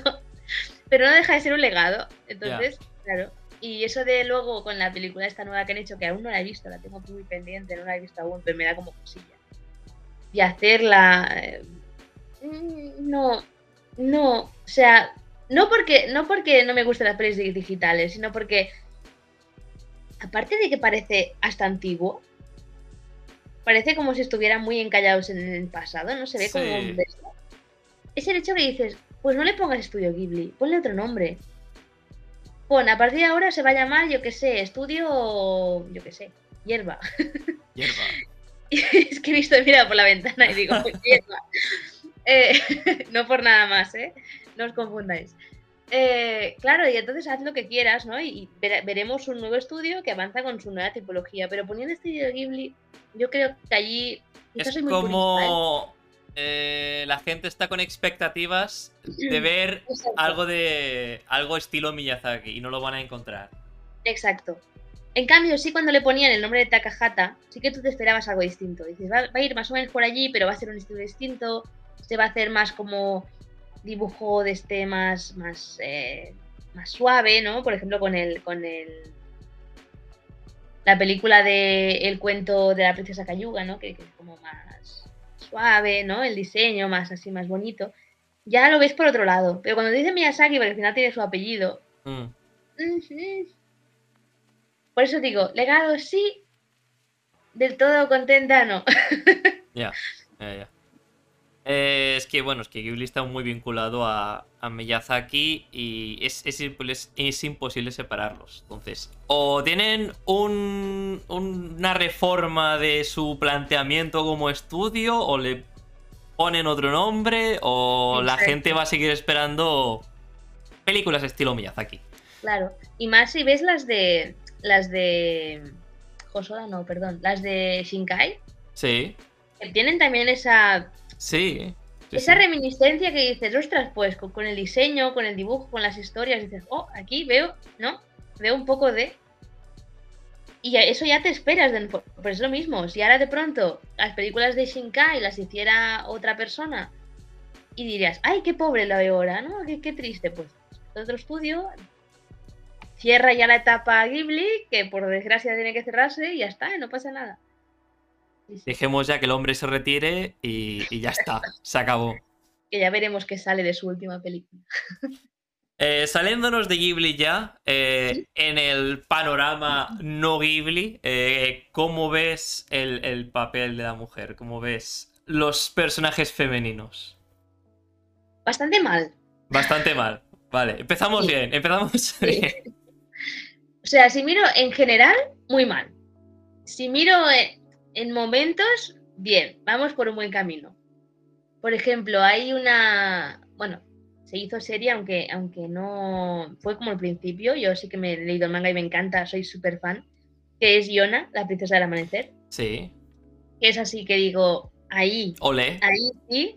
pero no deja de ser un legado. Entonces, claro. Y eso de luego con la película esta nueva que han hecho, que aún no la he visto, la tengo muy pendiente, no la he visto aún, pero me da como cosilla. Y hacerla. eh, mm, No, no. O sea, no porque, no porque no me gusten las pelis di- digitales, sino porque. Aparte de que parece hasta antiguo, parece como si estuvieran muy encallados en el pasado, no se ve como un de esto. Es el hecho que dices, pues no le pongas estudio Ghibli, ponle otro nombre. Pon, a partir de ahora se va a llamar, yo qué sé, estudio, yo qué sé, hierba. Hierba. es que he visto, mira por la ventana y digo, hierba. Eh, no por nada más, ¿eh? No os confundáis. eh, claro, y entonces haz lo que quieras, ¿no? Y vere- veremos un nuevo estudio que avanza con su nueva tipología. Pero poniendo estudio de Ghibli, yo creo que allí. quizás Es soy muy purista, ¿eh? Eh, la gente está con expectativas de ver Exacto. algo de algo estilo Miyazaki y no lo van a encontrar. Exacto. En cambio, sí cuando le ponían el nombre de Takahata, sí que tú te esperabas algo distinto. Dices, va, va a ir más o menos por allí, pero va a ser un estilo distinto. Se va a hacer más como dibujo de este más, más, eh, más suave, ¿no? Por ejemplo, con el, con el la película de el cuento de la princesa Cayuga, ¿no? Que, que es como más suave, ¿no? El diseño más así, más bonito. Ya lo ves por otro lado. Pero cuando dice Miyazaki, porque al final tiene su apellido, Mm. Por eso digo, legado sí, del todo contenta no. Ya, ya, ya. Eh, es que, bueno, es que Ghibli está muy vinculado a, a Miyazaki y es, es, es- es imposible separarlos. Entonces, o tienen un- una reforma de su planteamiento como estudio, o le ponen otro nombre, o la gente va a seguir esperando películas estilo Miyazaki. Claro. Y más si ves las de. Las de. Hosoda, no, perdón. Las de Shinkai. Sí, Que tienen también esa. Sí. sí, esa sí. reminiscencia que dices, ostras, pues con, con el diseño, con el dibujo, con las historias, dices, oh, aquí veo, ¿no? Veo un poco de. Y eso ya te esperas, de, por, por es lo mismo. Si ahora de pronto las películas de Shinkai las hiciera otra persona y dirías, ay, qué pobre la veo ahora, ¿no? Qué, qué triste, pues. Otro estudio cierra ya la etapa Ghibli, que por desgracia tiene que cerrarse y ya está, no pasa nada. Dejemos ya que el hombre se retire y, y ya está, se acabó. que ya veremos qué sale de su última película. Eh, saliéndonos de Ghibli ya, eh, en el panorama no Ghibli, eh, ¿cómo ves el, el papel de la mujer? ¿Cómo ves los personajes femeninos? Bastante mal. Bastante mal. Vale, empezamos Sí. bien, empezamos Sí. bien. O sea, si miro en general, muy mal. Si miro en, en momentos, bien, vamos por un buen camino. Por ejemplo, hay una. Bueno, se hizo serie, aunque, aunque no fue como el principio. Yo sí que me he leído el manga y me encanta, soy súper fan. Que es Yona, la princesa del amanecer. Sí, Que es así que digo, ahí, ole. ahí sí,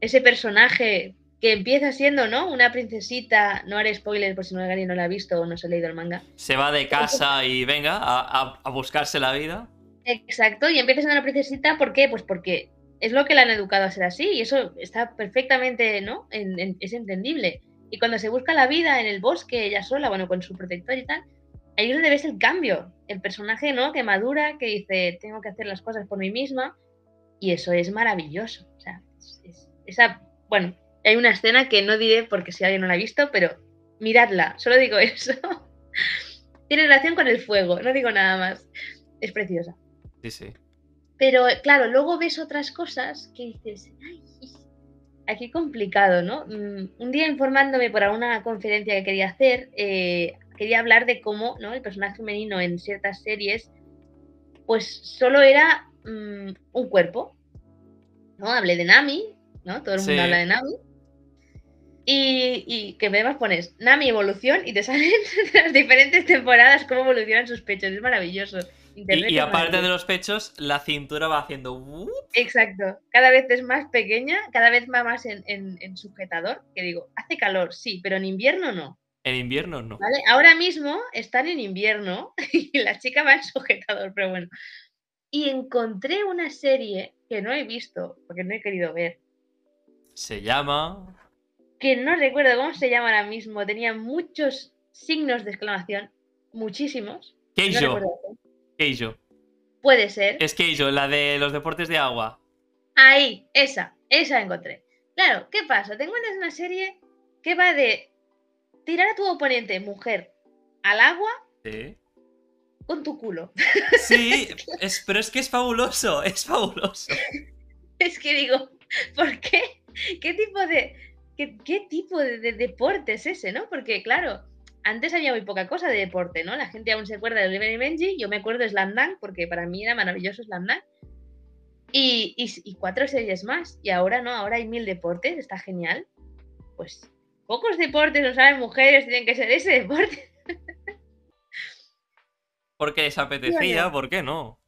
ese personaje que empieza siendo, ¿no? Una princesita, no haré spoilers por si no alguien no la ha visto o no se ha leído el manga. Se va de casa y venga a, a- a buscarse la vida. Exacto, y empieza siendo una princesita, ¿por qué? Pues porque es lo que la han educado a ser así, y eso está perfectamente, ¿no? En- es entendible. Y cuando se busca la vida en el bosque, ella sola, bueno, con su protector y tal, ahí es donde ves el cambio. El personaje, ¿no? Que madura, que dice, tengo que hacer las cosas por mí misma, y eso es maravilloso. O sea, es- es- esa, bueno, hay una escena que no diré porque si alguien no la ha visto, pero miradla, solo digo eso. Tiene relación con el fuego, no digo nada más. Es preciosa. Sí, sí. Pero claro, luego ves otras cosas que dices, ay, aquí complicado, ¿no? Mm, Un día informándome por alguna conferencia que quería hacer, eh, quería hablar de cómo ¿no? el personaje femenino en ciertas series, pues solo era mm, un cuerpo. ¿no? Hablé de Nami, ¿no? Todo el mundo Sí. habla de Nami. Y, y que además pones Nami evolución y te salen las diferentes temporadas cómo evolucionan sus pechos. Es maravilloso. Y, aparte de los pechos, la cintura va haciendo... Exacto. Cada vez es más pequeña, cada vez va más en, en- en sujetador. Que digo, hace calor, sí, pero en invierno no. En invierno no. ¿Vale? Ahora mismo están en invierno y la chica va en sujetador, pero bueno. Y encontré una serie que no he visto, porque no he querido ver, Se llama... que no recuerdo cómo se llama ahora mismo. Tenía muchos signos de exclamación, muchísimos. No Keijo. Keijo. Puede ser. Es Keijo, la de los deportes de agua. Ahí, esa, esa encontré. Claro, ¿qué pasa? Tengo una, una serie que va de tirar a tu oponente, mujer, al agua Sí. con tu culo. Sí, es, pero es que es fabuloso, es fabuloso. Es que digo, ¿por qué? ¿Qué tipo de, qué, qué tipo de, de deporte es ese, no? Porque, claro, antes había muy poca cosa de deporte, ¿no? La gente aún se acuerda de Oliver y Benji, yo me acuerdo de Slam Dunk, porque para mí era maravilloso Slam Dunk. Y, y, y cuatro series más. Y ahora no, ahora hay mil deportes, está genial. Pues, pocos deportes no saben mujeres, tienen que ser ese deporte. Porque les apetecía, ¿por qué no?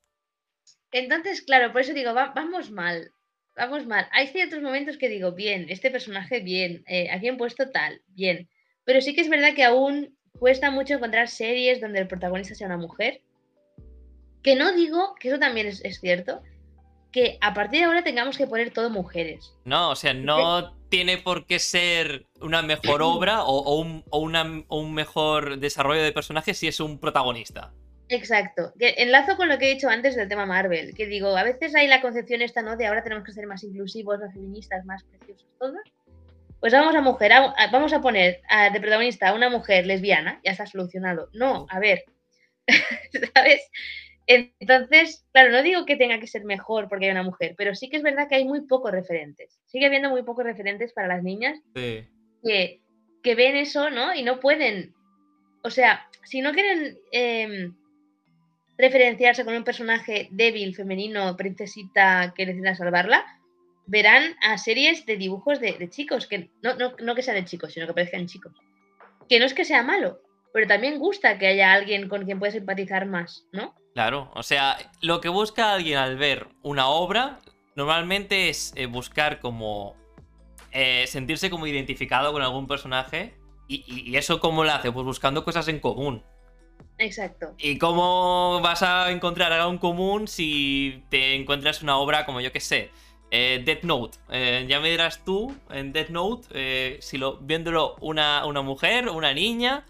Entonces, claro, por eso digo, vamos mal. Vamos mal. Hay ciertos momentos que digo, bien, este personaje, bien, eh, aquí han puesto tal, bien. Pero sí que es verdad que aún cuesta mucho encontrar series donde el protagonista sea una mujer. Que no digo, que eso también es, cierto, que a partir de ahora tengamos que poner todo mujeres. No, o sea, no tiene por qué ser una mejor obra o, un, o un mejor desarrollo de personaje si es un protagonista. Exacto. Que enlazo con lo que he dicho antes del tema Marvel, que digo, a veces hay la concepción esta, ¿no? De ahora tenemos que ser más inclusivos, más feministas, más preciosos todos. Pues vamos a mujer, vamos a poner de protagonista a una mujer lesbiana, ya está solucionado. No, a ver, ¿sabes? Entonces, claro, no digo que tenga que ser mejor porque hay una mujer, pero sí que es verdad que hay muy pocos referentes. Sigue habiendo muy pocos referentes para las niñas que, que ven eso, ¿no? Y no pueden. O sea, si no quieren em, referenciarse con un personaje débil, femenino, princesita que necesita salvarla, verán a series de dibujos de, chicos, que no, no, que sean de chicos, sino que parezcan chicos. Que no es que sea malo, pero también gusta que haya alguien con quien puedes empatizar más, ¿no? Claro, o sea, lo que busca alguien al ver una obra normalmente es eh, buscar como eh, sentirse como identificado con algún personaje y, y, eso cómo lo hace, pues buscando cosas en común. Exacto. ¿Y cómo vas a encontrar algo en común si te encuentras una obra como yo que sé? Eh, Death Note. Eh, ya me dirás tú en Death Note, eh, si lo viéndolo una, una mujer, una niña,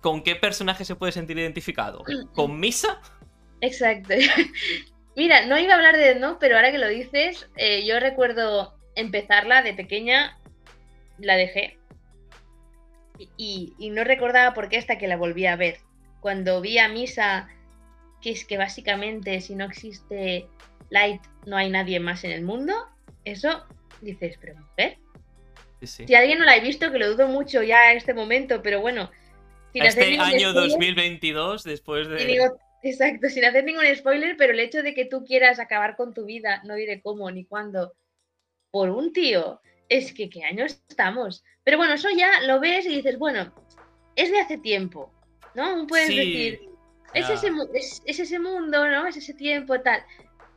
¿con qué personaje se puede sentir identificado? ¿Con Misa? Exacto. Mira, no iba a hablar de Death Note, pero ahora que lo dices, yo recuerdo empezarla de pequeña, la dejé y, no recordaba por qué hasta que la volví a ver. Cuando vi a Misa, que es que básicamente si no existe Light no hay nadie más en el mundo, eso dices, pero mujer. Si alguien no la ha visto, que lo dudo mucho ya en este momento, pero bueno. este año 2022, después de. exacto, sin hacer ningún spoiler, pero el hecho de que tú quieras acabar con tu vida, no diré cómo ni cuándo, por un tío es que qué año estamos. Pero bueno, eso ya lo ves y dices, bueno, es de hace tiempo, ¿no? Puedes decir, es, ese, es, ese, mundo, ¿no? Es ese tiempo, tal.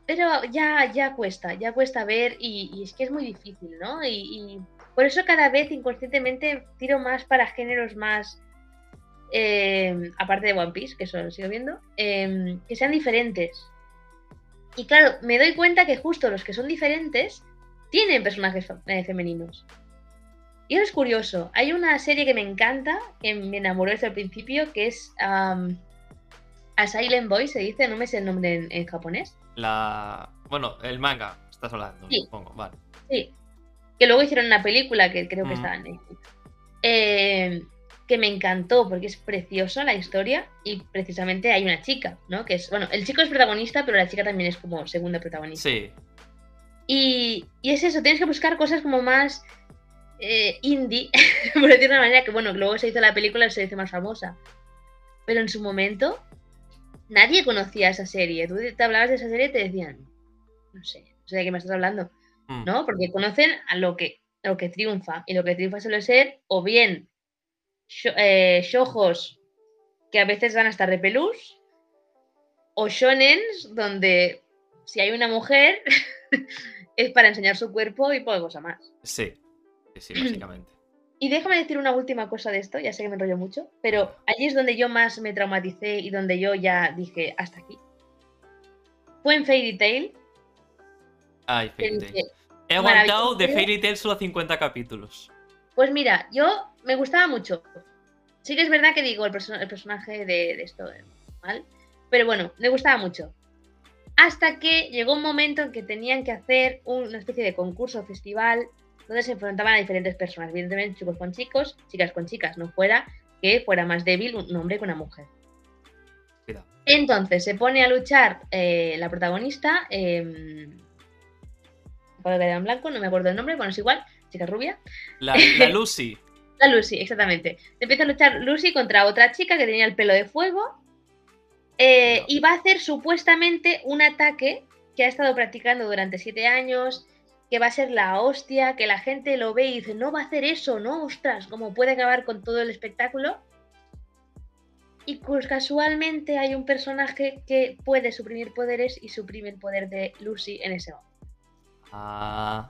Pero ya, ya cuesta, ya cuesta ver y, es que es muy difícil, ¿no? Y, por eso cada vez inconscientemente tiro más para géneros más, eh, aparte de One Piece, que eso lo sigo viendo, em, que sean diferentes. Y claro, me doy cuenta que justo los que son diferentes tienen personajes eh, femeninos. Y eso es curioso. Hay una serie que me encanta, que me enamoró desde el principio, que es A Silent Boy, se dice, no me sé el nombre en, japonés. La. Bueno, el manga, estás hablando, sí. supongo, vale. Sí. Que luego hicieron una película que creo que estaba en Netflix. Eh, que me encantó porque es preciosa la historia y precisamente hay una chica, ¿no? Que es, bueno, el chico es protagonista, pero la chica también es como segunda protagonista. Sí. Y, es eso, tienes que buscar cosas como más eh, indie, por decirlo de una manera, que bueno, luego se hizo la película y se hizo más famosa. Pero en su momento, nadie conocía esa serie. Tú te hablabas de esa serie y te decían, no sé, no sé de qué me estás hablando. Mm. ¿No? Porque conocen a lo que, lo que triunfa. Y lo que triunfa suele ser, o bien, eh, shojos que a veces van hasta repelús, o shonens donde si hay una mujer es para enseñar su cuerpo y poca cosa más. Sí, sí, básicamente. Y déjame decir una última cosa de esto, ya sé que me enrollo mucho, pero allí es donde yo más me traumaticé y donde yo ya dije hasta aquí. Fue en Fairy Tail. Ay, Fairy Tail. He aguantado de Fairy Tail solo 50 capítulos. Pues mira, yo me gustaba mucho. Sí que es verdad que digo el, personaje de, de esto, ¿mal? Pero bueno, me gustaba mucho hasta que llegó un momento en que tenían que hacer una especie de concurso festival donde se enfrentaban a diferentes personas, evidentemente chicos con chicos, chicas con chicas, no fuera que fuera más débil un hombre que una mujer. Entonces se pone a luchar eh, la protagonista, eh, en blanco, no me acuerdo el nombre, bueno, es igual, chica rubia. La, Lucy. la Lucy, exactamente. Empieza a luchar Lucy contra otra chica que tenía el pelo de fuego eh, y va a hacer supuestamente un ataque que ha estado practicando durante siete años que va a ser la hostia, que la gente lo ve y dice, no va a hacer eso, no, ostras, como puede acabar con todo el espectáculo. Y pues casualmente hay un personaje que puede suprimir poderes y suprime el poder de Lucy en ese momento. Ah.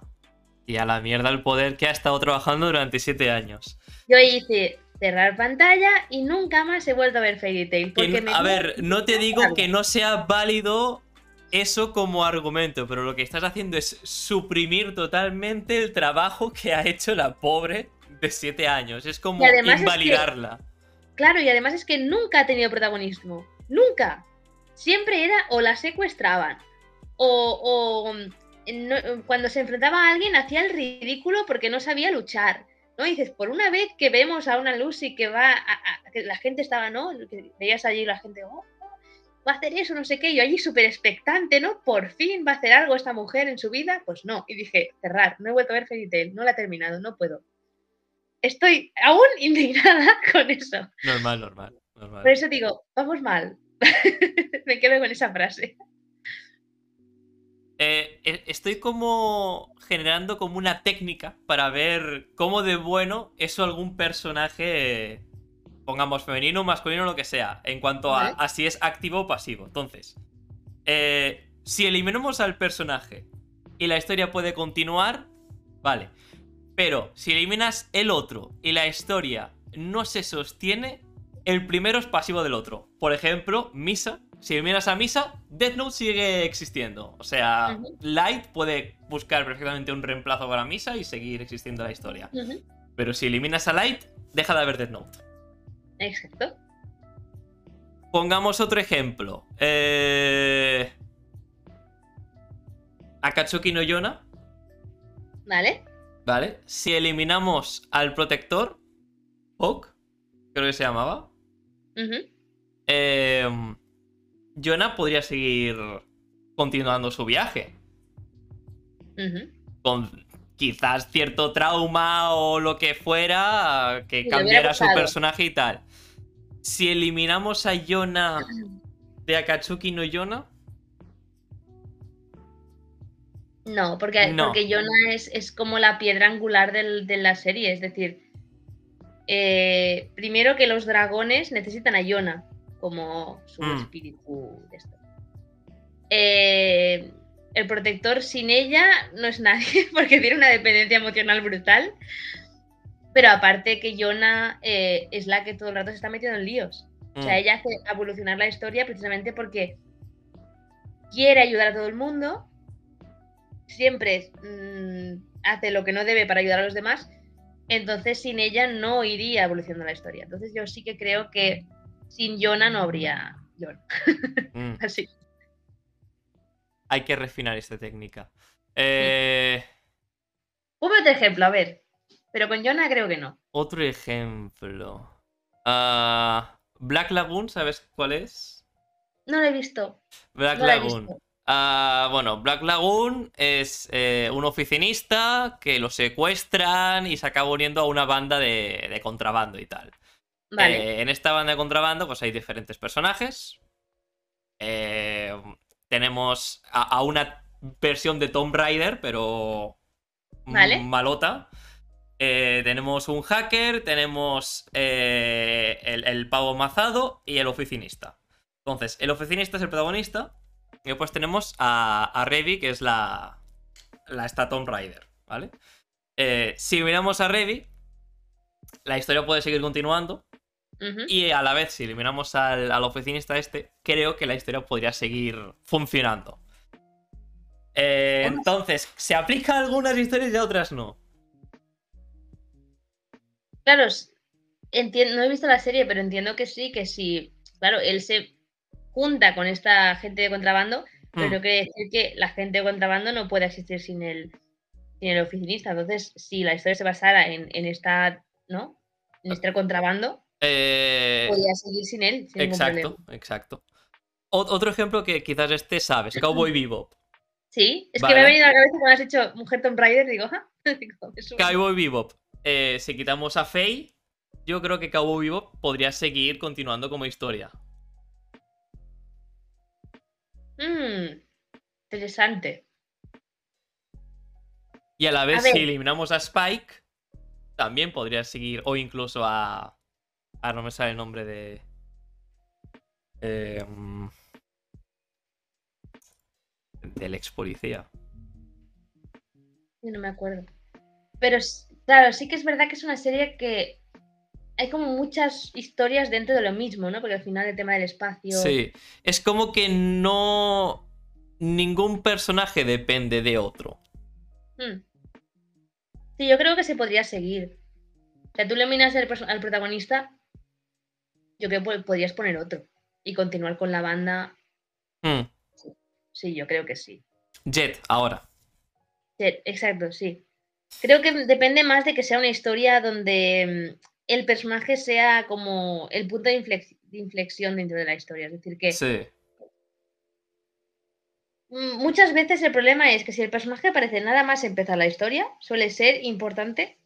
Y a la mierda el poder que ha estado trabajando durante siete años. Yo hice cerrar pantalla y nunca más he vuelto a ver Fairy Tail. Porque me a ver, no te digo que no sea válido eso como argumento, pero lo que estás haciendo es suprimir totalmente el trabajo que ha hecho la pobre de siete años. Es como es que- invalidarla. Claro, y además es que nunca ha tenido protagonismo. Nunca. Siempre era o la secuestraban o, o, mm, no- cuando se enfrentaba a alguien hacía el ridículo porque no sabía luchar. ¿no? Y dices, por una vez que vemos a una Lucy que va a, a- que la gente estaba, ¿no? Que veías allí la gente, oh, va a hacer eso, no sé qué, y yo allí súper expectante, ¿no? Por fin va a hacer algo esta mujer en su vida, pues no. Y dije, cerrar, no he vuelto a ver Fairy Tail, no la he terminado, no puedo. Estoy aún indignada con eso. Normal, normal, normal. Por eso digo, vamos mal. Me quedo con esa frase. Eh, e- estoy como generando como una técnica para ver cómo de bueno es algún personaje, pongamos femenino, masculino, lo que sea, en cuanto a, a si es activo o pasivo. Entonces, eh, si eliminamos al personaje y la historia puede continuar, vale. Pero si eliminas el otro y la historia no se sostiene, el primero es pasivo del otro. Por ejemplo, Misa. Si eliminas a Misa, Death Note sigue existiendo. O sea. Light puede buscar perfectamente un reemplazo para Misa y seguir existiendo la historia. Pero si eliminas a Light, deja de haber Death Note. Exacto. Pongamos otro ejemplo. Eh... Akatsuki no Yona, ¿Vale? ¿vale? Si eliminamos al protector, Hawk, creo que se llamaba, Ujú, eh, Yona podría seguir continuando su viaje. Con quizás cierto trauma o lo que fuera que cambiara su personaje y tal. Si eliminamos a Yona de Akatsuki no Yona, No, porque, No. porque Yona es, es como la piedra angular del- de la serie. Es decir, eh, primero que los dragones necesitan a Yona como su Mm. espíritu de esto. Eh, el protector sin ella no es nadie porque tiene una dependencia emocional brutal. Pero aparte que Yona eh, es la que todo el rato se está metiendo en líos. O sea, mm, ella hace evolucionar la historia precisamente porque quiere ayudar a todo el mundo, siempre mm, hace lo que no debe para ayudar a los demás, entonces sin ella no iría evolucionando la historia. Entonces yo sí que creo que sin Yona no habría Yona. mm, Así. Hay que refinar esta técnica. Eh, Ponme otro ejemplo, a ver. Pero con Yona creo que no. Otro ejemplo. Ah, Black Lagoon, ¿sabes cuál es? No lo he visto. Black No Lagoon. visto. Ah, bueno, Black Lagoon es eh, un oficinista que lo secuestran y se acaba uniendo a una banda de, de contrabando y tal. Vale. Eh, en esta banda de contrabando, pues hay diferentes personajes. Eh, tenemos a, a una versión de Tomb Raider, pero Vale. malota. Eh, tenemos un hacker, tenemos eh, el, el pavo mazado y el oficinista. Entonces, el oficinista es el protagonista. Y después tenemos a, a Revi, que es la, la esta Tomb Raider, ¿vale? Eh, si miramos a Revi, la historia puede seguir continuando. Y a la vez, si eliminamos al, al oficinista este, creo que la historia podría seguir funcionando. Eh, entonces, se aplica a algunas historias y a otras no. Claro, no he visto la serie, pero entiendo que sí, que sí. Claro, él se junta con esta gente de contrabando, pero Hmm. no quiere decir que la gente de contrabando no pueda existir sin el, sin el oficinista. Entonces, si la historia se basara en, en esta, ¿no? En este contrabando, Eh, podría seguir sin él, sin exacto, exacto. Ot- otro ejemplo que quizás este sabes, Cowboy Bebop. Sí, es que me ha venido a la cabeza cuando has hecho Mujer Tomb Raider, digo, "Ah". Cowboy Bebop. Eh, si quitamos a Faye, yo creo que Cowboy Bebop podría seguir continuando como historia. Mm, interesante. Y a la vez, A si eliminamos a Spike, también podría seguir. O incluso a. Ah, no me sale el nombre de. Eh, del ex policía. Sí, no me acuerdo. Pero claro, sí que es verdad que es una serie que hay como muchas historias dentro de lo mismo, ¿no? Porque al final el tema del espacio. Sí. Es como que no. Ningún personaje depende de otro. Hmm. Sí, yo creo que se podría seguir. O sea, tú le miras al protagonista, yo creo que podrías poner otro y continuar con la banda. Hmm. Sí, yo creo que sí. Jet, ahora. Sí, exacto, sí. Creo que depende más de que sea una historia donde mm, el personaje sea como el punto de inflexión dentro de la historia. Es decir, que Sí. mm, muchas veces el problema es que si el personaje aparece nada más empezar la historia, suele ser importante,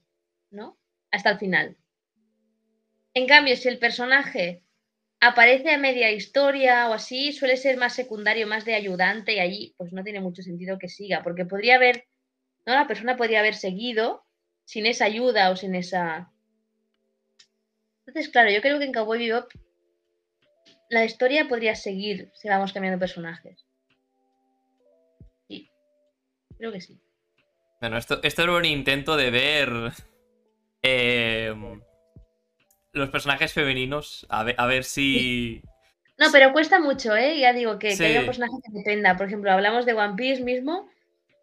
¿no? Hasta el final. En cambio, si el personaje aparece a media historia o así, suele ser más secundario, más de ayudante y allí pues no tiene mucho sentido que siga, porque podría haber, ¿no? La persona podría haber seguido sin esa ayuda o sin esa... Entonces, claro, yo creo que en Cowboy Bebop la historia podría seguir si vamos cambiando personajes. Sí, creo que sí. Bueno, esto, esto era un intento de ver. eh, los personajes femeninos. A ver, a ver si. No, pero cuesta mucho, ¿eh? Ya digo que, que haya un personaje que dependa. Por ejemplo, hablamos de One Piece mismo.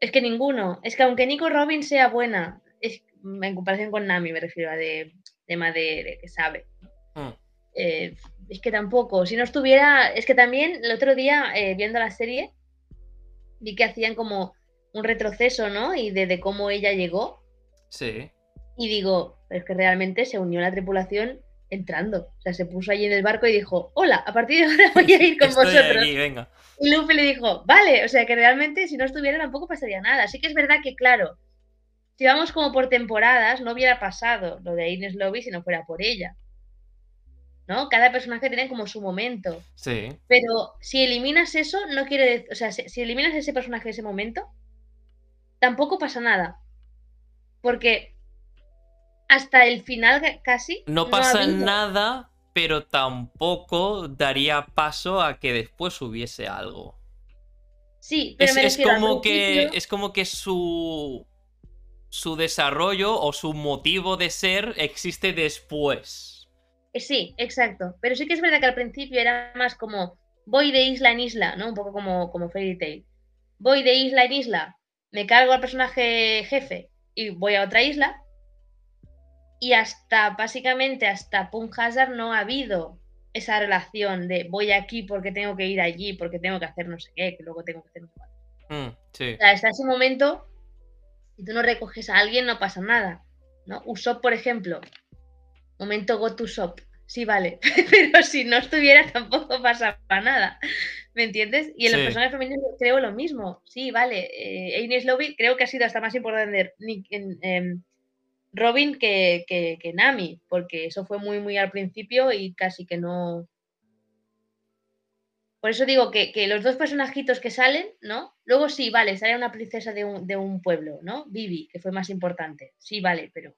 Es que ninguno. Es que aunque Nico Robin sea buena, es, en comparación con Nami, me refiero a de tema de, de que sabe. Hmm. eh, es que tampoco. Si no estuviera. Es que también el otro día, eh, viendo la serie, vi que hacían como un retroceso, ¿no? Y de, de cómo ella llegó. Sí. Y digo, pero es que realmente se unió a la tripulación entrando. O sea, se puso allí en el barco y dijo, hola, a partir de ahora voy a ir con Estoy vosotros. aquí, venga. Y Luffy le dijo, vale, o sea que realmente si no estuviera tampoco pasaría nada. Así que es verdad que, claro, si vamos como por temporadas, no hubiera pasado lo de Ines Lobby si no fuera por ella. ¿No? Cada personaje tiene como su momento. Sí. Pero si eliminas eso, no quiere decir, o sea, si, si eliminas ese personaje en ese momento, tampoco pasa nada. Porque hasta el final ca- casi No pasa nada, pero tampoco daría paso a que después hubiese algo. Sí, pero Es, me como que. Es como que su. Su desarrollo o su motivo de ser existe después. Eh, Sí, exacto. Pero sí que es verdad que al principio era más como voy de isla en isla, ¿no? Un poco como, como Fairy Tail. Voy de isla en isla, me cargo al personaje jefe y voy a otra isla. Y hasta, básicamente, hasta Punk Hazard no ha habido esa relación de voy aquí porque tengo que ir allí, porque tengo que hacer no sé qué, que luego tengo que hacer no sé cuánto. Mm, sí. O sea, hasta ese momento, si tú no recoges a alguien, no pasa nada. ¿no? Usopp, por ejemplo. Momento go to shop. Sí, vale. Pero si no estuviera, tampoco pasaba nada. ¿Me entiendes? Y en los Sí. personajes femeninos creo lo mismo. Sí, vale. Eh, Ines Lobby creo que ha sido hasta más importante en, Robin que, que, que Nami, porque eso fue muy, muy al principio y casi que no. Por eso digo que, que los dos personajitos que salen, ¿no? Luego sí, vale, sale una princesa de un, de un pueblo, ¿no? Vivi, que fue más importante. Sí, vale, pero.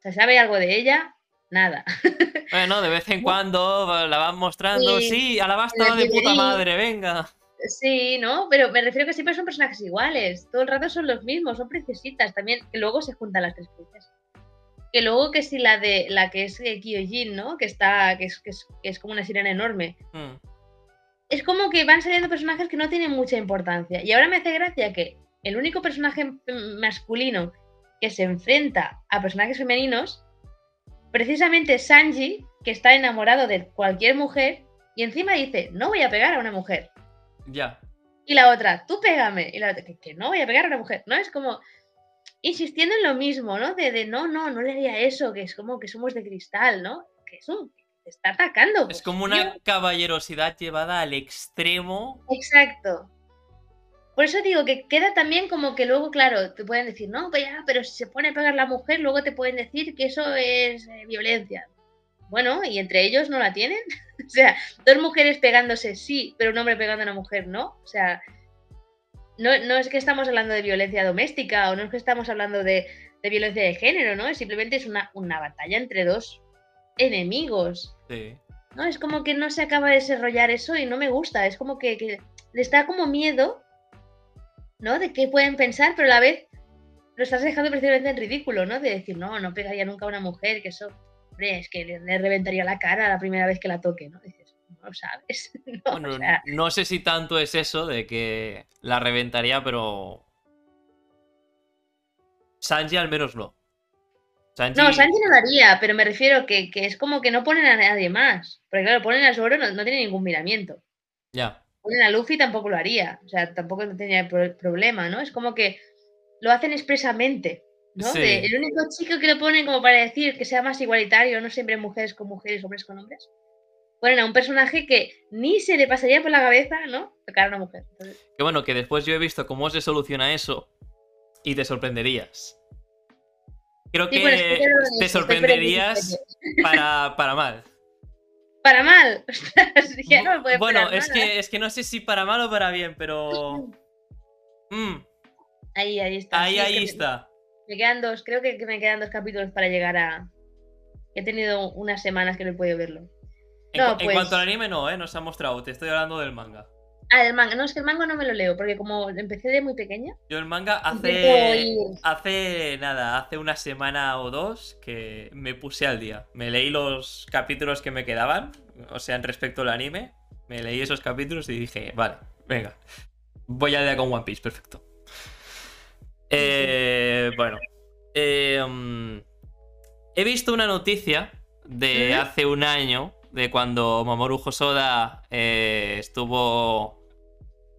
¿Se sabe algo de ella? Nada. Bueno, de vez en cuando la van mostrando. Sí, Sí, Alabasta de puta madre, venga. Sí, ¿no? Pero me refiero que siempre son personajes iguales. Todo el rato son los mismos, son princesitas también, que luego se juntan las tres princesas. Que luego que si la de la que es eh, Kyojin, ¿no? Que está, que es, que es, que es como una sirena enorme. Mm, Es como que van saliendo personajes que no tienen mucha importancia. Y ahora me hace gracia que el único personaje masculino que se enfrenta a personajes femeninos, precisamente Sanji, que está enamorado de cualquier mujer, y encima dice, no voy a pegar a una mujer. Ya. Y la otra, tú pégame. Y la otra, que, que no voy a pegar a una mujer. ¿No? Es como insistiendo en lo mismo, ¿no? De, de no, no, no le haría eso, que es como que somos de cristal, ¿no? Que es un. te está atacando. Es pues, como tío. una caballerosidad llevada al extremo. Exacto. Por eso digo que queda también como que luego, claro, te pueden decir, no, pues ya, pero si se pone a pegar la mujer, luego te pueden decir que eso es eh, violencia. Bueno, y entre ellos no la tienen. o sea, dos mujeres pegándose sí, pero un hombre pegando a una mujer no. O sea, no, no es que estamos hablando de violencia doméstica o no es que estamos hablando de, de violencia de género, ¿no? Simplemente es una, una batalla entre dos enemigos. Sí. ¿no? Es como que no se acaba de desarrollar eso y no me gusta. Es como que, que le está como miedo, ¿no? De qué pueden pensar, pero a la vez lo estás dejando precisamente en ridículo, ¿no? De decir, no, no pegaría nunca a una mujer, que eso, hombre, es que le, reventaría la cara la primera vez que la toque, ¿no? Dices, no lo sabes. No, Bueno, o sea, no sé si tanto es eso de que la reventaría, pero. Sanji al menos no. Sanji, No, Sanji no lo haría, pero me refiero que, que es como que no ponen a nadie más. Porque claro, ponen a Zoro, no, no tiene ningún miramiento. Ya. Ponen a Luffy, tampoco lo haría. O sea, tampoco tenía pro- problema, ¿no? Es como que lo hacen expresamente, ¿no? Sí. De- el único chico que lo ponen como para decir que sea más igualitario, no siempre mujeres con mujeres, hombres con hombres. Ponen a un personaje que ni se le pasaría por la cabeza, ¿no? Tocar a una mujer. Entonces, Que bueno, que después yo he visto cómo se soluciona eso y te sorprenderías. Creo Sí, que bueno, te eso, sorprenderías para, para mal. Para mal. Ostras, ya no me puede bueno, es que, es que no sé si para mal o para bien, pero. Mm, Ahí, ahí está. ahí, Sí, es que ahí está. Me quedan dos, creo que, me quedan dos capítulos para llegar a. He tenido unas semanas que no he podido verlo. En, No, cu- en pues- cuanto al anime, no, ¿eh? No se ha mostrado. Te estoy hablando del manga. Ah, el manga. No, es que el manga no me lo leo, porque como empecé de muy pequeña. Yo el manga hace. Hace nada, hace una semana o dos que me puse al día. Me leí los capítulos que me quedaban, o sea, en respecto al anime. Me leí esos capítulos y dije, vale, venga. Voy al día con One Piece, perfecto. Eh, bueno. eh, mm, he visto una noticia de hace un año, de cuando Mamoru Hosoda eh, estuvo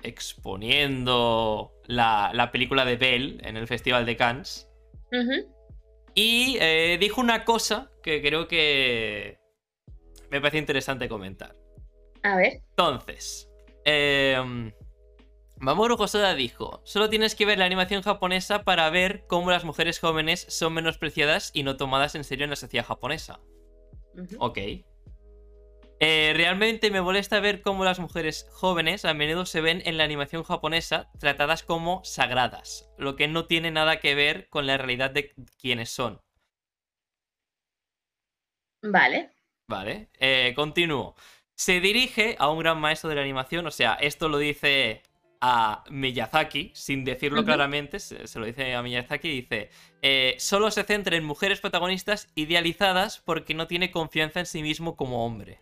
exponiendo la, la película de Belle en el Festival de Cannes. Y eh, dijo una cosa que creo que me parece interesante comentar. A ver. Entonces, eh, Mamoru Hosoda dijo, solo tienes que ver la animación japonesa para ver cómo las mujeres jóvenes son menospreciadas y no tomadas en serio en la sociedad japonesa. Ujú. Ok. Eh, realmente me molesta ver cómo las mujeres jóvenes a menudo se ven en la animación japonesa tratadas como sagradas, lo que no tiene nada que ver con la realidad de quienes son. Vale. Vale, eh, continúo. Se dirige a un gran maestro de la animación, o sea, esto lo dice a Miyazaki, sin decirlo claramente, se, se lo dice a Miyazaki, dice, eh, solo se centra en mujeres protagonistas idealizadas porque no tiene confianza en sí mismo como hombre.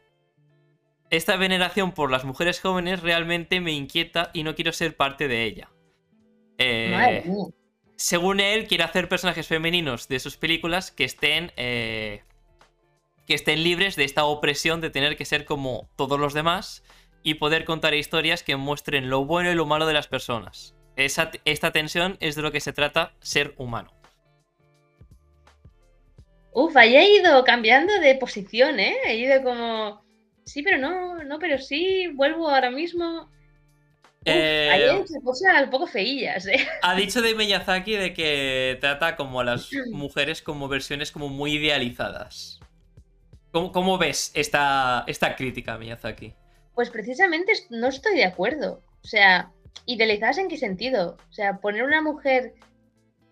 Esta veneración por las mujeres jóvenes realmente me inquieta y no quiero ser parte de ella. Eh, Madre mía. según él, quiere hacer personajes femeninos de sus películas que estén. eh, que estén libres de esta opresión de tener que ser como todos los demás y poder contar historias que muestren lo bueno y lo malo de las personas. Esa- esta tensión es de lo que se trata ser humano. Uf, ahí he ido cambiando de posición, ¿eh? He ido como. Sí, pero no, no, pero sí, vuelvo ahora mismo. Uf, Eh, ahí se cosas un poco feillas, ¿eh? Ha dicho de Miyazaki de que trata como a las mujeres como versiones como muy idealizadas. ¿Cómo, cómo ves esta, esta crítica, Miyazaki? Pues precisamente no estoy de acuerdo. O sea, ¿idealizadas en qué sentido? O sea, poner una mujer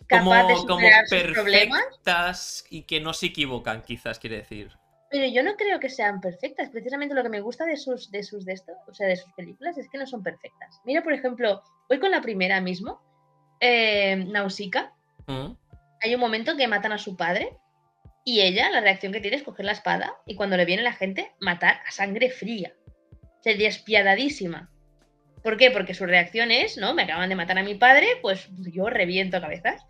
capaz de como superar sus problemas, y que no se equivocan, quizás quiere decir. pero yo no creo que sean perfectas. Precisamente lo que me gusta de sus, de sus de esto, o sea, de sus películas, es que no son perfectas. Mira, por ejemplo, voy con la primera mismo, eh, Nausicaa. ¿Mm? Hay un momento que matan a su padre y ella, la reacción que tiene es coger la espada y cuando le viene la gente, matar a sangre fría. O sea, despiadadísima. ¿Por qué? Porque su reacción es, ¿no? Me acaban de matar a mi padre, pues yo reviento cabezas.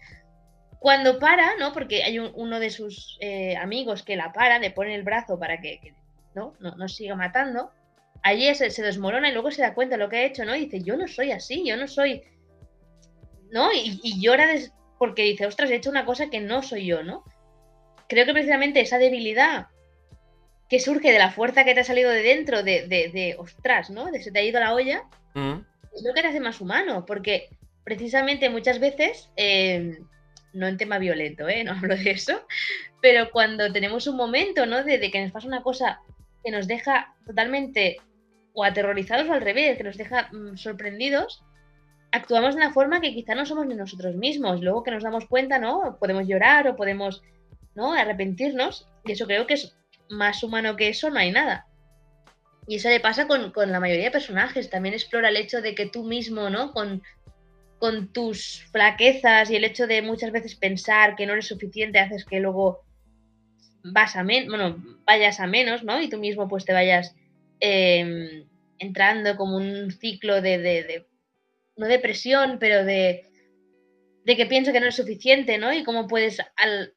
Cuando para, ¿no? Porque hay un- uno de sus eh, amigos que la para, le pone el brazo para que, ¿no? No, siga matando. Allí se, desmorona y luego se da cuenta de lo que ha hecho, ¿no? Y dice, yo no soy así, yo no soy... ¿No? Y, y llora des- porque dice, ostras, he hecho una cosa que no soy yo, ¿no? Creo que precisamente esa debilidad que surge de la fuerza que te ha salido de dentro, de, de, de ostras, ¿no? De se te ha ido la olla, ¿Mm? es lo que te hace más humano, porque precisamente muchas veces, eh, no en tema violento, ¿eh? no hablo de eso, pero cuando tenemos un momento, ¿no? De, de que nos pasa una cosa que nos deja totalmente o aterrorizados o al revés, que nos deja mm, sorprendidos, actuamos de una forma que quizá no somos ni nosotros mismos. Luego que nos damos cuenta, ¿no? Podemos llorar o podemos, ¿no? Arrepentirnos. Y eso creo que es más humano que eso, no hay nada. Y eso le pasa con, con la mayoría de personajes. También explora el hecho de que tú mismo, ¿no? Con, con tus flaquezas y el hecho de muchas veces pensar que no eres suficiente haces que luego vas a bueno, vayas a menos, ¿no? Y tú mismo pues te vayas em, entrando como un ciclo de, de, no depresión, pero de, de que pienso que no es suficiente, ¿no? Y cómo puedes, al,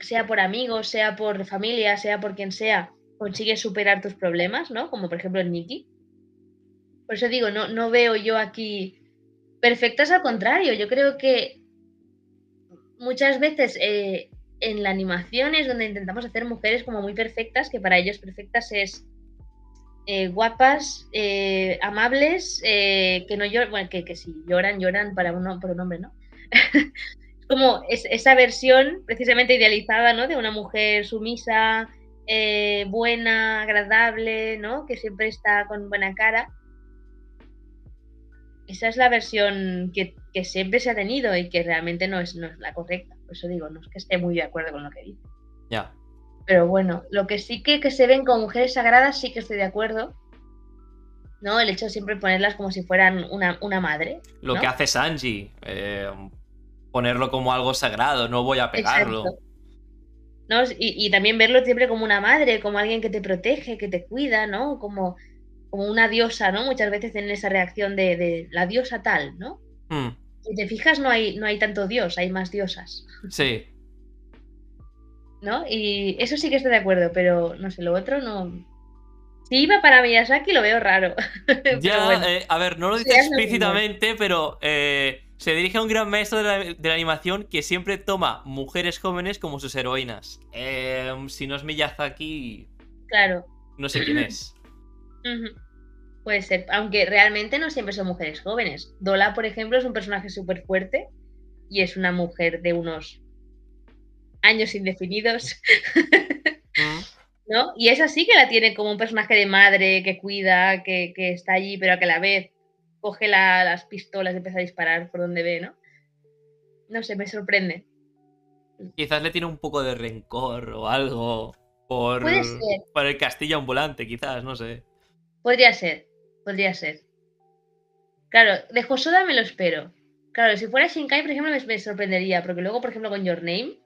sea por amigos, sea por familia, sea por quien sea, consigues superar tus problemas, ¿no? Como por ejemplo el Nicky. Por eso digo, no, no veo yo aquí perfectas al contrario. Yo creo que muchas veces eh, en la animación es donde intentamos hacer mujeres como muy perfectas, que para ellos perfectas es eh, guapas, eh, amables, que no lloran, bueno, que, que, si lloran, lloran para un hombre, ¿no? es como esa versión precisamente idealizada, ¿no? De una mujer sumisa, buena, agradable, ¿no? Que siempre está con buena cara esa es la versión que, siempre se ha tenido y que realmente no es, no es la correcta. Por eso digo, no es que esté muy de acuerdo con lo que dice. Ya. Pero bueno, lo que sí que, que se ven como mujeres sagradas, sí que estoy de acuerdo. ¿No? El hecho de siempre ponerlas como si fueran una, madre. Lo que hace Sanji. Eh, ponerlo como algo sagrado, no voy a pegarlo. ¿No? Y, y, también verlo siempre como una madre, como alguien que te protege, que te cuida, ¿no? Como como una diosa, ¿no? Muchas veces tienen esa reacción de, la diosa tal, ¿no? Hmm. Si te fijas, no hay, no hay tanto dios, hay más diosas. Sí. ¿No? Y eso sí que estoy de acuerdo, pero no sé, lo otro no. Si iba para Miyazaki, lo veo raro. Ya, eh, a ver, no lo dice explícitamente, pero eh, se dirige a un gran maestro de la, animación que siempre toma mujeres jóvenes como sus heroínas. Eh, si no es Miyazaki. Claro. No sé quién es. Puede ser, aunque realmente no siempre son mujeres jóvenes. Dola, por ejemplo, es un personaje súper fuerte y es una mujer de unos años indefinidos. ¿No? Y esa sí que la tiene como un personaje de madre que cuida, que, está allí, pero que a la vez coge las pistolas y empieza a disparar por donde ve, ¿no? No sé, me sorprende. Quizás le tiene un poco de rencor o algo por, por el castillo ambulante, quizás, no sé. Podría ser, podría ser. Claro, de Josoda me lo espero. Claro, si fuera Shinkai, por ejemplo, me, sorprendería, porque luego, por ejemplo, con Your Name,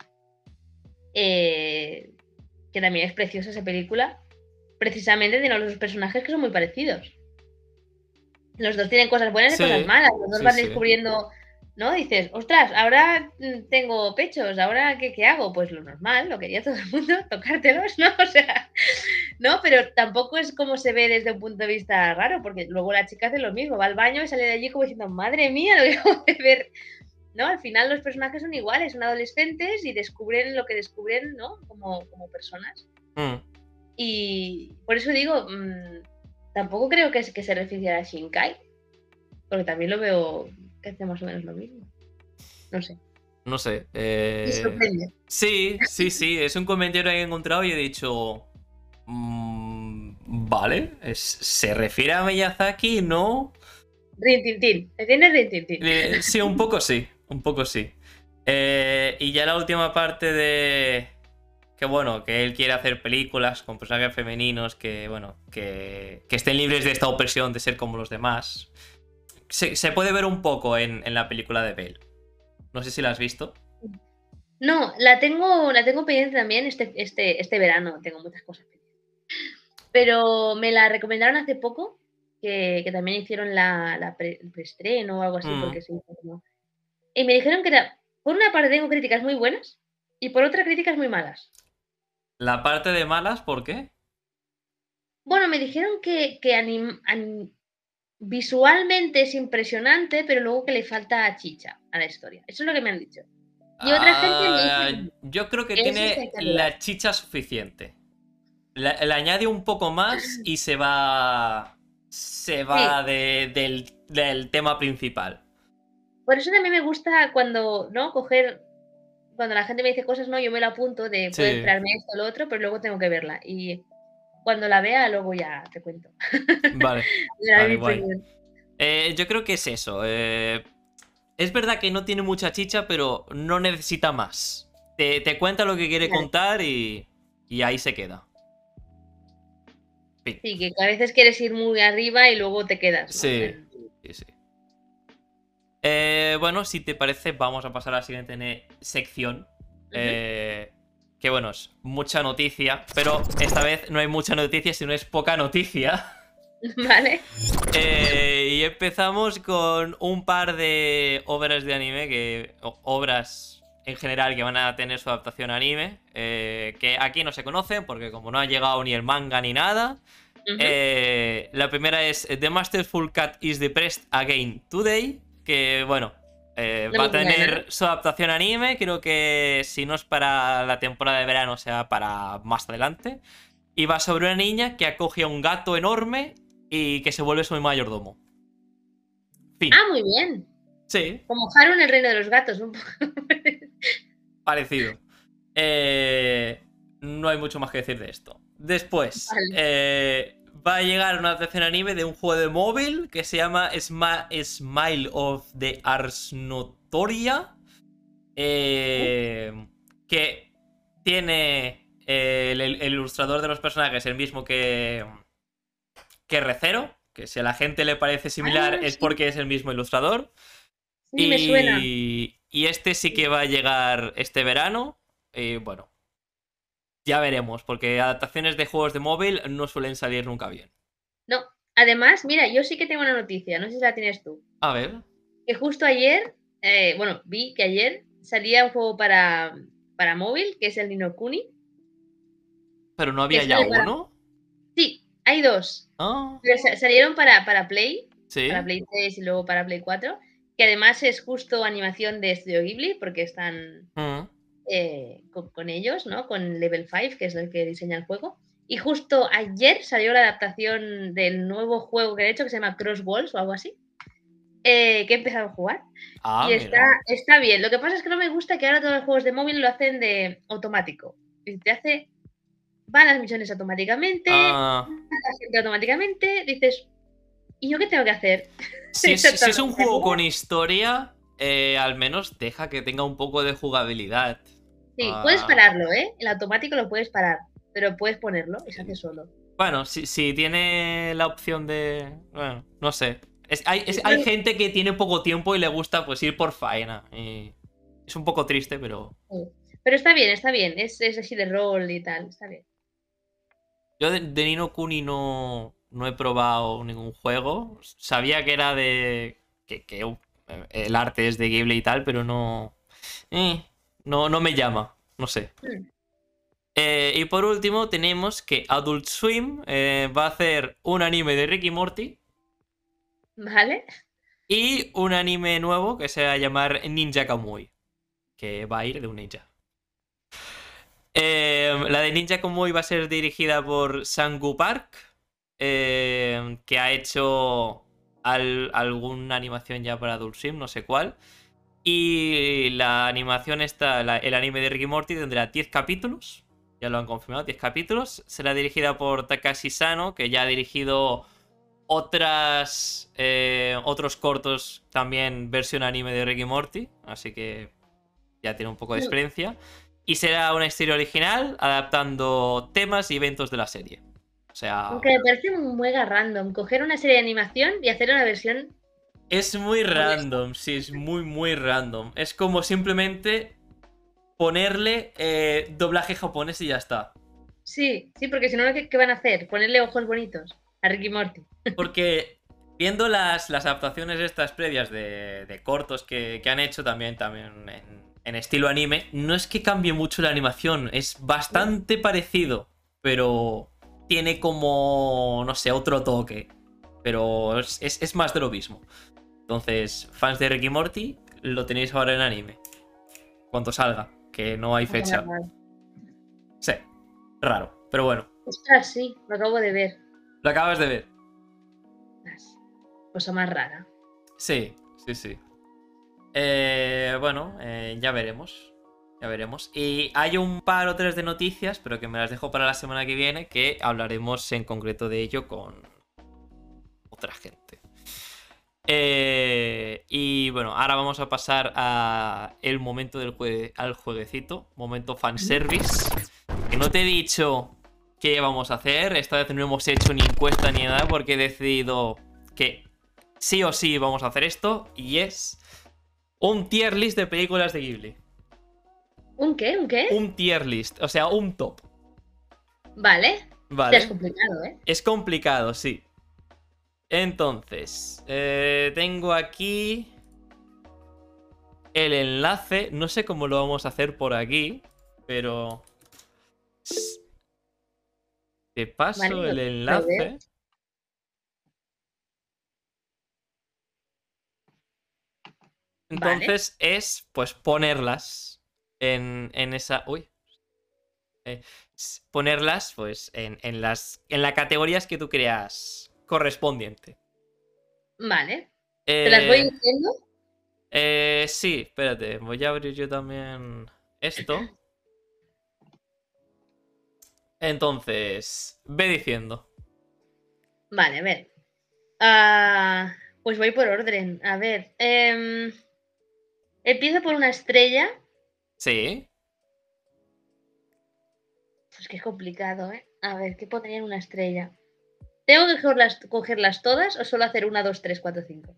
eh, que también es preciosa esa película, precisamente tiene los personajes que son muy parecidos. Los dos tienen cosas buenas y cosas malas. Los dos van descubriendo ¿no? Dices, ostras, ahora mm, tengo pechos, ahora ¿qué, hago? Pues lo normal, lo quería todo el mundo, tocártelos, ¿no? O sea, ¿no? Pero tampoco es como se ve desde un punto de vista raro, porque luego la chica hace lo mismo, va al baño y sale de allí como diciendo, madre mía, lo que acabo de ver. ¿No? Al final los personajes son iguales, son adolescentes y descubren lo que descubren, ¿no? Como, como personas. Mm. Y por eso digo, mm, tampoco creo que, que se refiere a Shinkai, porque también lo veo que hace más o menos lo mismo. No sé. No sé. Eh... Sí, sí, sí. Es un comentario que he encontrado y he dicho. Mm, vale. ¿Se refiere a Miyazaki? No. Rintintín. ¿Me tienes rintintín? Eh, sí, un poco sí. Un poco sí. Eh, y ya la última parte de. Que bueno, que él quiere hacer películas con personajes femeninos que, bueno, que, que estén libres de esta opresión de ser como los demás se, puede ver un poco en, la película de Bale. No sé si la has visto. No, la tengo, la tengo pendiente también este, este, este verano. Tengo muchas cosas pendientes. Pero me la recomendaron hace poco, que, también hicieron la, el preestreno o algo así, mm. porque se Y me dijeron que era, por una parte tengo críticas muy buenas y por otra críticas muy malas. ¿La parte de malas por qué? Bueno, me dijeron que, que visualmente es impresionante, pero luego que le falta chicha a la historia. Eso es lo que me han dicho. Y otra gente me dice, ah, Yo creo que tiene la chicha suficiente. Le, añade un poco más y se va. Se va del, tema principal. Por eso también me gusta cuando, ¿no? Coger. Cuando la gente me dice cosas, no, yo me lo apunto de puede entrarme esto o lo otro, pero luego tengo que verla. Y cuando la vea, luego ya te cuento. Vale. Eh, yo creo que es eso. eh, es verdad que no tiene mucha chicha, pero no necesita más. Te, te cuenta lo que quiere Vale. contar y, y ahí se queda. Sí, que a veces quieres ir muy arriba y luego te quedas. ¿no? Sí. Sí, sí. Eh, bueno, si te parece, vamos a pasar a la siguiente sección. Eh, que bueno, es mucha noticia, pero esta vez no hay mucha noticia, sino es poca noticia. Vale. Eh, y empezamos con un par de obras de anime, que obras en general que van a tener su adaptación a anime, eh, que aquí no se conocen porque como no ha llegado ni el manga ni nada. La primera es The Masterful Cat is depressed again today, que bueno, eh, va a tener su adaptación anime, creo que si no es para la temporada de verano, sea para más adelante. Y va sobre una niña que acoge a un gato enorme y que se vuelve su mayordomo. Fin. Ah, muy bien. Sí, Como Haru en el reino de los gatos. Un poco. parecido. Eh, no hay mucho más que decir de esto. Después, Vale. eh, va a llegar una adaptación anime de un juego de móvil que se llama Sma- Smile of the Ars Notoria. eh, que tiene eh, el, el ilustrador de los personajes el mismo que, que Recero. Que si a la gente le parece similar Ah, es sí. porque es el mismo ilustrador. Sí, y, me suena. y este sí que va a llegar este verano. Y bueno, ya veremos, porque adaptaciones de juegos de móvil no suelen salir nunca bien. No, además, mira, yo sí que tengo una noticia, no sé si la tienes tú. A ver, Que justo ayer, eh, bueno, vi que ayer salía un juego para, para móvil, que es el Nino Kuni. pero no había ya para- uno. Sí, hay dos. Ah, Pero sa- salieron para, para Play, sí. para Play 3 y luego para Play 4. Que además es justo animación de Studio Ghibli, porque están Mm. Eh, con, con ellos, ¿no? Con Level 5, que es el que diseña el juego. Y justo ayer salió la adaptación del nuevo juego que he hecho, que se llama Cross Walls o algo así. eh, que he empezado a jugar. Ah, y está, está bien. Lo que pasa es que no me gusta que ahora todos los juegos de móvil lo hacen de automático. Y te hace. Van las misiones automáticamente, Ah, la gente automáticamente, dices. ¿Y yo qué tengo que hacer? si, es, si es un juego con historia, eh, al menos deja que tenga un poco de jugabilidad. Sí, Ah. puedes pararlo, ¿eh? El automático lo puedes parar, pero puedes ponerlo y se hace solo. Bueno, si, si tiene la opción de. Bueno, no sé. Es- hay, es- hay gente que tiene poco tiempo y le gusta pues ir por faena. y es un poco triste, pero. Pero está bien, está bien. Es, es así de rol y tal, está bien. Yo de, de Nino Kuni no, no he probado ningún juego. Sabía que era de. que, que, uh, el arte es de Ghibli y tal, pero no. eh, no, no me llama. No sé. Mm. Eh, y por último, tenemos que Adult Swim eh, va a hacer un anime de Ricky Morty. ¿Vale? Y un anime nuevo que se va a llamar Ninja Kamui. Que va a ir de un ninja. Eh, la de Ninja Kamui va a ser dirigida por Sangu Park. que ha hecho al- alguna animación ya para Adult Swim, no sé cuál. Y la animación está, la- el anime de Ricky Morty tendrá 10 capítulos. Ya lo han confirmado, 10 capítulos. Será dirigida por Takashi Sano, que ya ha dirigido otras eh, otros cortos también versión anime de Ricky Morty, así que ya tiene un poco de experiencia. Y será una historia original adaptando temas y eventos de la serie. O sea, Aunque me parece un mega random coger una serie de animación y hacer una versión. Es muy random, sí, es muy, muy random. Es como simplemente ponerle eh, doblaje japonés y ya está. Sí, sí, porque si no, ¿qué, qué van a hacer? Ponerle ojos bonitos a Ricky Morty. Porque viendo las, las adaptaciones estas previas de, de cortos que, que han hecho también, también en, en estilo anime, no es que cambie mucho la animación, es bastante parecido, pero tiene como, no sé, otro toque. Pero es, es- es más de lo mismo. Entonces, fans de Ricky Morty, lo tenéis ahora en anime. Cuando salga, que no hay fecha. Sí, raro, pero bueno, Ostras, sí, lo acabo de ver. lo acabas de ver. Cosa más rara. Sí, sí, sí. Eh, bueno, eh, ya veremos. Ya veremos. Y hay un par o tres de noticias, pero que me las dejo para la semana que viene, que hablaremos en concreto de ello con otra gente. Eh, y bueno, ahora vamos a pasar a el momento del al jueguecito, momento fanservice. Que no te he dicho qué vamos a hacer, esta vez no hemos hecho ni encuesta ni nada porque he decidido que sí o sí vamos a hacer esto y es un tier list de películas de Ghibli. ¿Un qué? ¿Un qué? Un tier list, o sea, un top. Vale. Vale. Es complicado, ¿eh? Es complicado, sí. Entonces, eh, tengo aquí el enlace. No sé cómo lo vamos a hacer por aquí, pero... Te paso Vale, el enlace. Entonces es, pues, ponerlas en, en esa... Uy. Eh, ponerlas, pues, en, en las, en las categorías que tú creas correspondiente. Vale. ¿Te las voy Eh, diciendo? eh, sí, espérate, voy a abrir yo también esto. Entonces, ve diciendo. Vale, a ver. Ah, pues voy por orden. A ver. em, empiezo por una estrella. Sí. Pues que es complicado, ¿eh? A ver, ¿qué pondría en una estrella? ¿Tengo que cogerlas, cogerlas todas o solo hacer una, dos, tres, cuatro, cinco?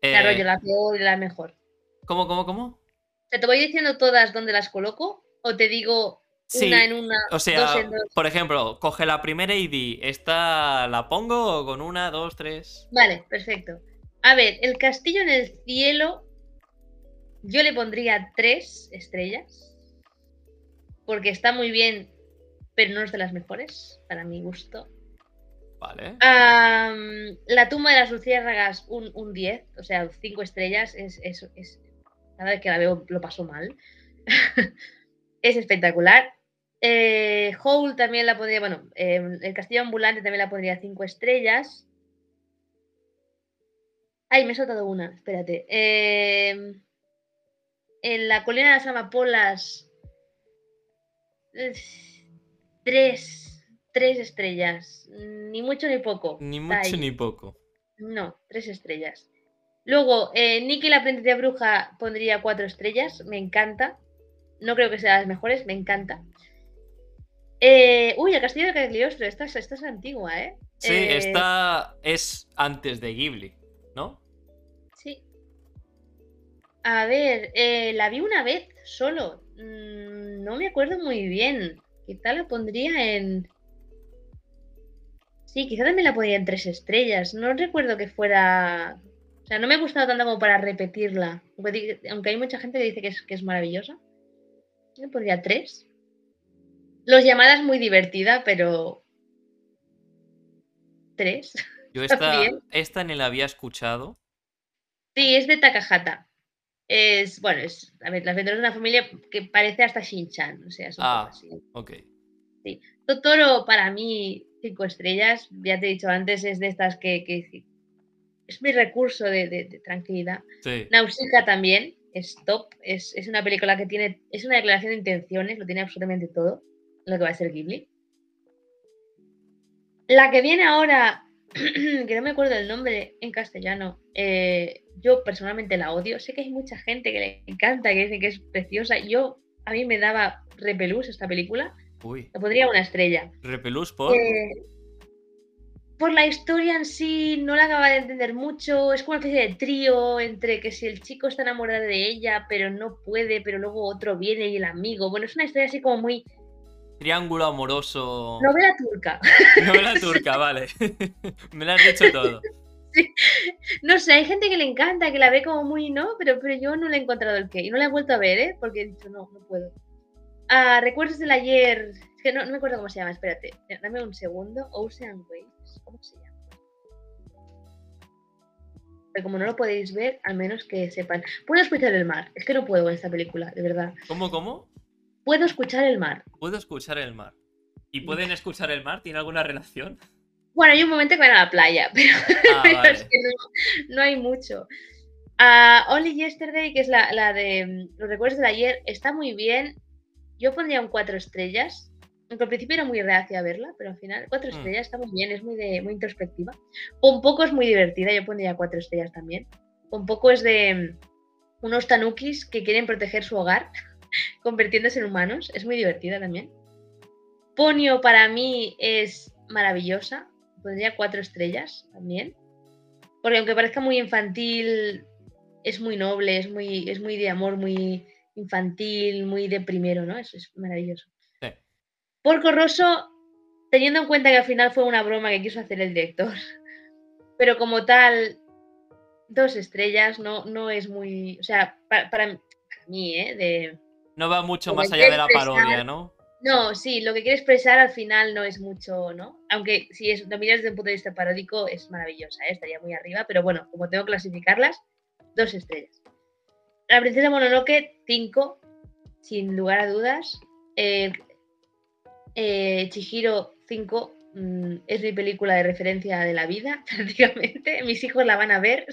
Eh, La rollo, la peor y la mejor. ¿Cómo, cómo, cómo? ¿Te voy diciendo todas dónde las coloco? ¿O te digo Sí, una en una, o sea, dos en dos? por ejemplo, coge la primera y di, ¿esta la pongo con una, dos, tres? Vale, perfecto. A ver, el castillo en el cielo, yo le pondría tres estrellas. Porque está muy bien, pero no es de las mejores, para mi gusto. La tumba de las luciérnagas, un, un 10, o sea, cinco estrellas, es, es, es- cada vez que la veo lo paso mal. es espectacular. Eh, también la pondría, bueno, eh, el castillo ambulante también la pondría cinco estrellas. Ay, me he soltado una, espérate. Eh, en la colina de las amapolas, eh, tres, estrellas, ni mucho ni poco. Ni mucho ni poco. No, tres estrellas. Luego, eh, Nicky la aprendiz bruja pondría cuatro estrellas. Me encanta. No creo que sea las mejores, me encanta. Eh, uy, el castillo de Cagliostro. Esta, es- esta es antigua, ¿eh? Sí, Eh, esta es antes de Ghibli, ¿no? Sí. A ver, eh, la vi una vez solo. Mm, no me acuerdo muy bien. Quizá la pondría en. Sí, quizá también la pondría en tres estrellas. No recuerdo que fuera. O sea, no me ha gustado tanto como para repetirla. Aunque hay mucha gente que dice que es, que es maravillosa. Yo le pondría tres. Los llamadas muy divertida, pero. Tres. Yo esta, esta ni la había escuchado. Sí, es de Takahata. Es, bueno, es, a ver, las aventuras de una familia que parece hasta Shin-Chan, o sea, es un Ah. poco así. Ok. Totoro, para mí, cinco estrellas, ya te he dicho antes, es de estas que, que- es mi recurso de, de- de tranquilidad. Sí. Nausicaa también, es top, es, es una película que tiene, es una declaración de intenciones, lo tiene absolutamente todo, lo que va a ser Ghibli. La que viene ahora, que no me acuerdo el nombre en castellano, eh, yo personalmente la odio. Sé que hay mucha gente que le encanta, que dice que es preciosa. Yo, a mí me daba repelús esta película. Uy. Le pondría una estrella. Repelús por. Eh, por la historia en sí, no la acaba de entender mucho. Es como una especie de trío entre que si el chico está enamorado de ella, pero no puede, pero luego otro viene y el amigo. Bueno, es una historia así como muy Triángulo amoroso. novela turca. Novela turca, vale. Me lo has dicho todo. No sé, hay gente que le encanta, que la ve como muy, ¿no? Pero, pero yo no le he encontrado el qué. Y no la he vuelto a ver, ¿eh? Porque he dicho, no, no puedo. Ah, ¿Recuerdos del ayer? Es que no, no me acuerdo cómo se llama, espérate. Dame un segundo. Ocean Waves. ¿Cómo se llama? Pero como no lo podéis ver, al menos que sepan. Puedo escuchar el mar. Es que no puedo en esta película, de verdad. ¿Cómo, cómo? Puedo escuchar el mar. Puedo escuchar el mar. ¿Y pueden escuchar el mar? ¿Tiene alguna relación? Bueno, hay un momento que van a la playa, pero, Ah, pero vale. es que no, no hay mucho. Ah, Only Yesterday, que es la, la de mm, los recuerdos del ayer, está muy bien. Yo pondría un cuatro estrellas. Aunque al principio era muy reacia a verla, pero al final cuatro Mm. estrellas está muy bien, es muy, de, muy introspectiva. Pompoco es muy divertida, yo pondría cuatro estrellas también. Pompoco es de mm, unos tanukis que quieren proteger su hogar, convirtiéndose en humanos. Es muy divertida también. Ponio para mí es maravillosa, pondría cuatro estrellas también. Porque aunque parezca muy infantil, es muy noble, es muy, es muy de amor, muy infantil, muy de primero, ¿no? Eso es maravilloso. Sí. Porco Rosso, teniendo en cuenta que al final fue una broma que quiso hacer el director, pero como tal, dos estrellas no, no es muy. O sea, para, para, mí, ¿eh? De, No va mucho más allá de la expresar- parodia, ¿no? no, sí, lo que quiere expresar al final no es mucho, ¿no? Aunque si es, lo miras desde un punto de vista paródico es maravillosa, ¿eh? estaría muy arriba, pero bueno, como tengo que clasificarlas, dos estrellas. La princesa Mononoke, cinco, sin lugar a dudas. Eh, eh, Chihiro, cinco, mm, es mi película de referencia de la vida, prácticamente. Mis hijos la van a ver.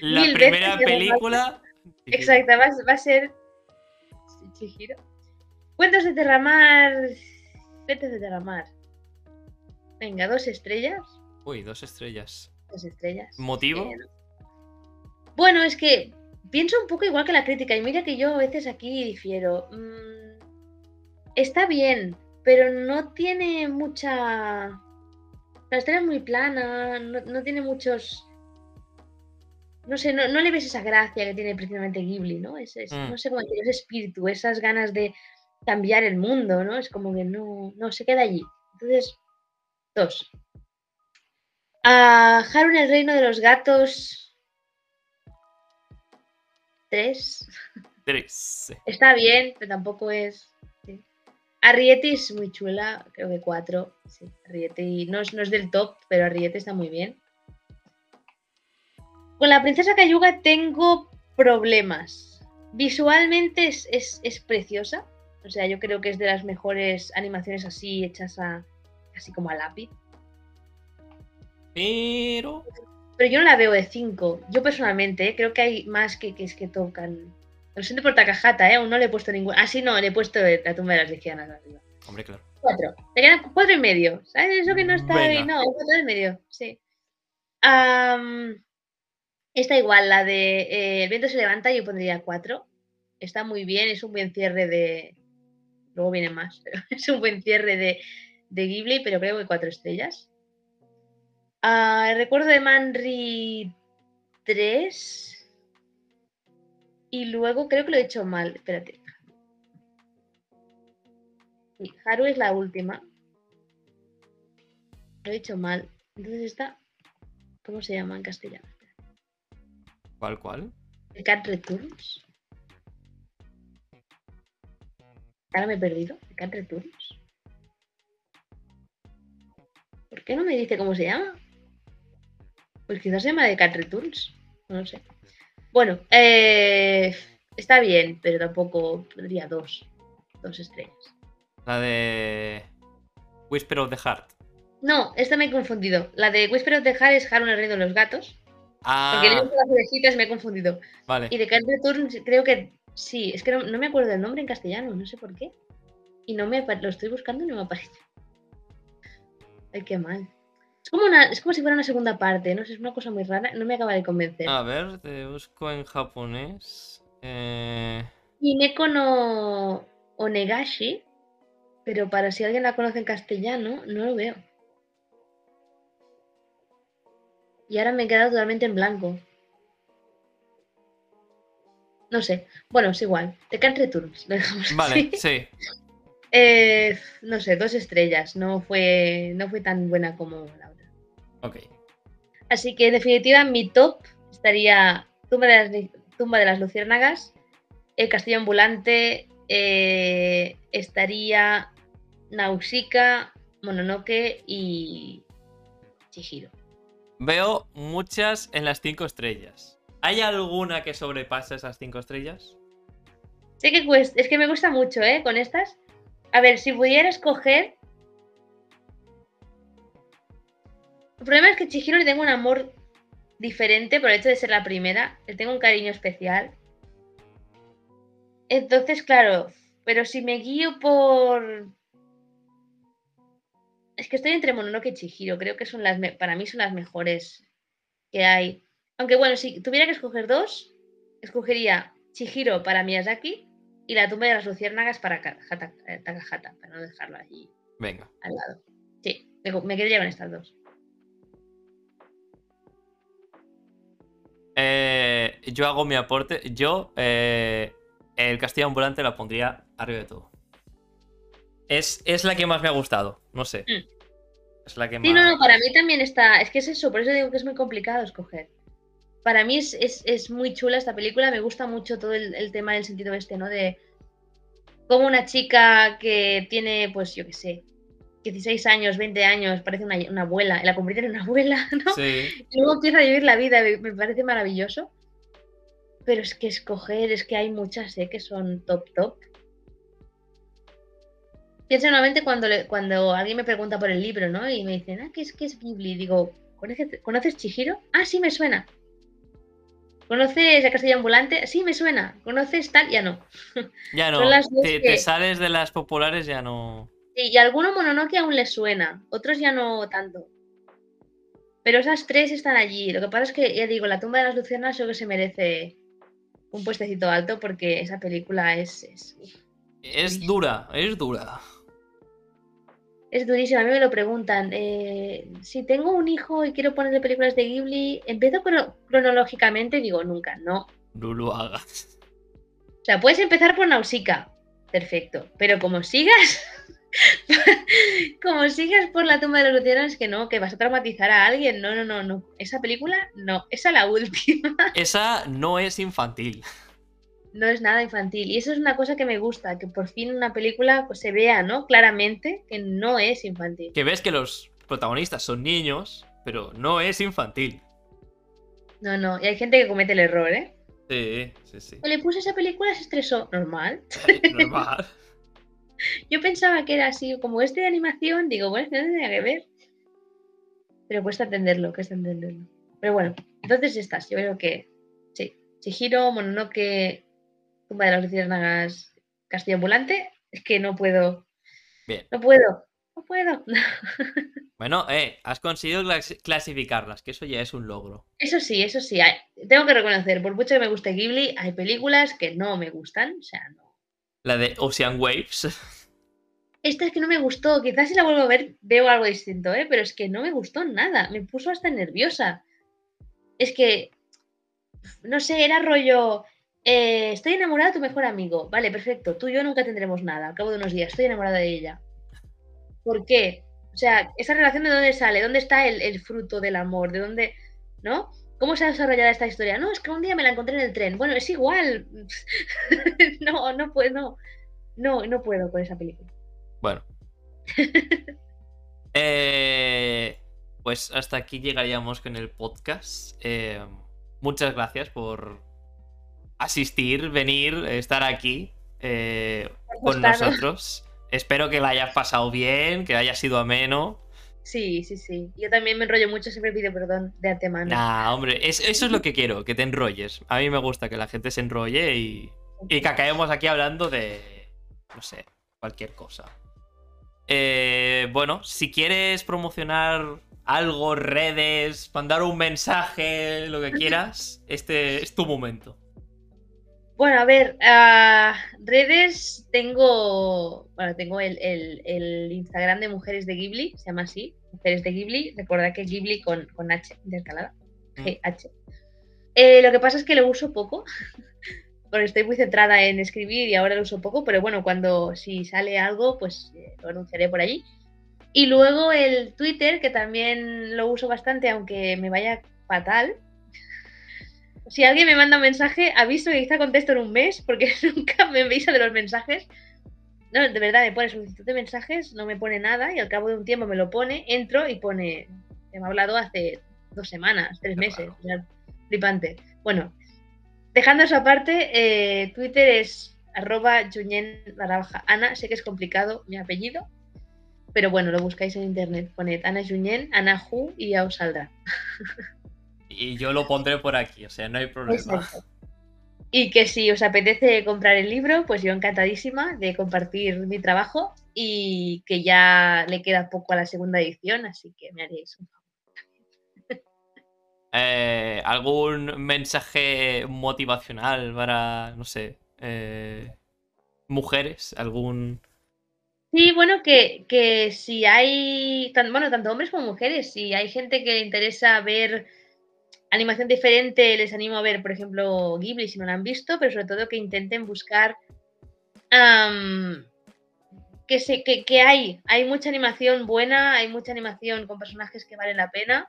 La Mil primera veces, película. Exacto, va, va a ser Chihiro. Cuentos de Terramar. Cuentos de Terramar. Venga, dos estrellas. Uy, dos estrellas. Dos estrellas. ¿Motivo? Eh, bueno, es que pienso un poco igual que la crítica. Y mira que yo a veces aquí difiero. Mm, está bien, pero no tiene mucha. La historia es muy plana, no, no tiene muchos. No sé, no, no le ves esa gracia que tiene precisamente Ghibli, ¿no? Es, es- Mm. No sé cómo decirlo, ese espíritu, esas ganas de cambiar el mundo, ¿no? Es como que no, no se queda allí. Entonces, dos. A Haru en el reino de los gatos. Tres. Tres. Está bien, pero tampoco es. sí. Arrietty es muy chula, creo que cuatro. Sí, Arrietty no es, no es del top, pero Arrietty está muy bien. Con la princesa Cayuga tengo problemas. Visualmente es, es- es preciosa. O sea, yo creo que es de las mejores animaciones así hechas a, así como a lápiz. Pero. Pero yo no la veo de 5. Yo personalmente ¿eh? creo que hay más que, que, es que tocan. Lo siento por Takahata, ¿eh? aún no le he puesto ningún. Ah, sí, no, le he puesto la tumba de las lesbianas arriba. Hombre, claro. Cuatro. Te quedan cuatro y medio. ¿Sabes? Eso que no está ahí. Venga. No, cuatro y medio, sí. Am, esta igual, la de eh, El viento se levanta, yo pondría cuatro. Está muy bien, es un buen cierre de. Luego vienen más, pero es un buen cierre de, de Ghibli, pero creo que cuatro estrellas. Ah, recuerdo de Manri 3. Y luego creo que lo he hecho mal. Espérate. Sí, Haru es la última. Lo he hecho mal. Entonces esta. ¿Cómo se llama en castellano? ¿Cuál, cuál? ¿El Cat Returns? Ahora me he perdido. ¿El Cat Returns? ¿Por qué no me dice cómo se llama? Pues quizás se llama de Cat Returns. No lo sé. Bueno, eh, está bien, pero tampoco pondría dos. Dos estrellas. La de. Whisper of the Heart. No, esta me he confundido. La de Whisper of the Heart es Haru en el reino de los gatos. Porque le he Ah, visto las orejitas me he confundido. vale. Y de Cat Returns creo que sí, es que no, no me acuerdo del nombre en castellano, no sé por qué. Y no me lo estoy buscando y no me aparece. Ay, qué mal. Es como, una, es como si fuera una segunda parte, no sé, es una cosa muy rara, no me acaba de convencer. A ver, te busco en japonés. Eh, Y Neko no Onegashi, pero para si alguien la conoce en castellano, no lo veo. Y ahora me he quedado totalmente en blanco. No sé. Bueno, es igual. The Cat Returns. Lo dejamos Vale, así. sí. Eh, no sé, dos estrellas. No fue, no fue tan buena como la otra. Ok. Así que en definitiva mi top estaría Tumba de las, Tumba de las Luciérnagas, El Castillo Ambulante, eh, estaría Nausicaa, Mononoke y Chihiro. Veo muchas en las cinco estrellas. ¿Hay alguna que sobrepase esas cinco estrellas? Sé que cuesta, es que me gusta mucho, ¿eh? Con estas. A ver, si pudiera escoger. El problema es que Chihiro le tengo un amor diferente por el hecho de ser la primera. Le tengo un cariño especial. Entonces, claro, pero si me guío por. Es que estoy entre Mononoke y Chihiro. Creo que son las para mí son las mejores que hay. Aunque bueno, si tuviera que escoger dos, escogería Chihiro para Miyazaki y la tumba de las luciérnagas para eh, Takahata, para no dejarlo allí Venga. al lado. Sí, me, quedaría con estas dos. Eh, yo hago mi aporte. Yo, eh, el castillo ambulante la pondría arriba de todo. Es, es, la que más me ha gustado, no sé. Mm. Es la que sí, no, no, para mí también está. Es que es eso, por eso digo que es muy complicado escoger para mí es, muy chula esta película, me gusta mucho todo el, tema del sentido este, ¿no? De cómo una chica que tiene, pues yo qué sé, 16 años, 20 años, parece una, abuela, la convierte en una abuela, ¿no? Sí. Y luego empieza a vivir la vida, me, parece maravilloso. Pero es que escoger, es que hay muchas, ¿eh? Que son top, top. Pienso nuevamente cuando, cuando alguien me pregunta por el libro, ¿no? Y me dicen, ah, ¿qué es, qué es Ghibli? Digo, ¿conoces, ¿conoces Chihiro? Ah, sí, me suena. ¿Conoces a Castillo Ambulante? Sí, me suena. ¿Conoces tal? Ya no. Ya no. te, sales de las populares, ya no. Sí, y alguno Mononoke aún les suena. Otros ya no tanto. Pero esas tres están allí. Lo que pasa es que, ya digo, La tumba de las lucianas creo que se merece un puestecito alto porque esa película es. Es, es dura, es dura. Es durísimo, a mí me lo preguntan. Eh, si tengo un hijo y quiero ponerle películas de Ghibli, ¿empiezo cronológicamente? Digo, nunca, no. No lo hagas. O sea, puedes empezar por Nausicaa, perfecto. Pero como sigas, como sigas por la tumba de los lucianos, que no, que vas a traumatizar a alguien. No, no, no, no. Esa película, no. Esa la última. Esa no es infantil no es nada infantil. Y eso es una cosa que me gusta, que por fin una película pues, se vea, ¿no? Claramente que no es infantil. Que ves que los protagonistas son niños, pero no es infantil. No, no, y hay gente que comete el error, ¿eh? Sí, sí, sí. O le puse esa película, se estresó. Normal. normal. Yo pensaba que era así, como este de animación, digo, bueno, no tendría que ver. Pero cuesta entenderlo, cuesta entenderlo. Pero bueno, entonces estas, yo creo que sí. Chihiro, Mononoke, Tumba de las Luciérnagas, Castillo Ambulante, es que no puedo. Bien. No puedo. No puedo. Bueno, eh, has conseguido clasificarlas, que eso ya es un logro. Eso sí, eso sí. tengo que reconocer, por mucho que me guste Ghibli, hay películas que no me gustan. O sea, no. La de Ocean Waves. Esta es que no me gustó. Quizás si la vuelvo a ver veo algo distinto, ¿eh? Pero es que no me gustó nada. Me puso hasta nerviosa. Es que. No sé, era rollo. Eh, estoy enamorada de tu mejor amigo. Vale, perfecto. Tú y yo nunca tendremos nada. Al cabo de unos días, estoy enamorada de ella. ¿Por qué? O sea, esa relación de dónde sale, dónde está el, fruto del amor, de dónde, ¿no? ¿Cómo se ha desarrollado esta historia? No, es que un día me la encontré en el tren. Bueno, es igual. no, no puedo, no, no, puedo con esa película. Bueno. Eh, pues hasta aquí llegaríamos con el podcast. Eh, muchas gracias por, asistir, venir, estar aquí eh, con nosotros. Espero que la hayas pasado bien, que haya sido ameno. Sí, sí, sí. Yo también me enrollo mucho, siempre pido perdón de antemano. Nah, hombre, eso es lo que quiero, que te enrolles. A mí me gusta que la gente se enrolle y, y que acabemos aquí hablando de, no sé, cualquier cosa. Eh, bueno, si quieres promocionar algo, redes, mandar un mensaje, lo que quieras, este es tu momento. Bueno, a ver, uh, redes tengo, bueno, tengo el, Instagram de Mujeres de Ghibli, se llama así, Mujeres de Ghibli, recordad que Ghibli con, con H, intercalada, mm. G-H. Eh, lo que pasa es que lo uso poco, porque estoy muy centrada en escribir y ahora lo uso poco, pero bueno, cuando si sale algo, pues eh, lo anunciaré por allí. Y luego el Twitter, que también lo uso bastante, aunque me vaya fatal, si alguien me manda un mensaje, aviso que quizá contesto en un mes, porque nunca me avisa de los mensajes. No, de verdad, me pone solicitud de mensajes, no me pone nada, y al cabo de un tiempo me lo pone, entro y pone, me ha hablado hace dos semanas, tres meses, flipante. Bueno, dejando eso aparte, eh, Twitter es arroba Ana, sé que es complicado mi apellido, pero bueno, lo buscáis en internet, poned Ana Junyent, Ana Ju y ya os saldrá. Y yo lo pondré por aquí, o sea, no hay problema. Y que si os apetece comprar el libro, pues yo encantadísima de compartir mi trabajo y que ya le queda poco a la segunda edición, así que me haréis un favor. Eh, ¿Algún mensaje motivacional para, no sé, eh, mujeres? ¿Algún...? Sí, bueno, que, que si hay, bueno, tanto hombres como mujeres, si hay gente que le interesa ver animación diferente, les animo a ver, por ejemplo, Ghibli si no lo han visto, pero sobre todo que intenten buscar que, se, que, que, hay, hay mucha animación buena, hay mucha animación con personajes que valen la pena.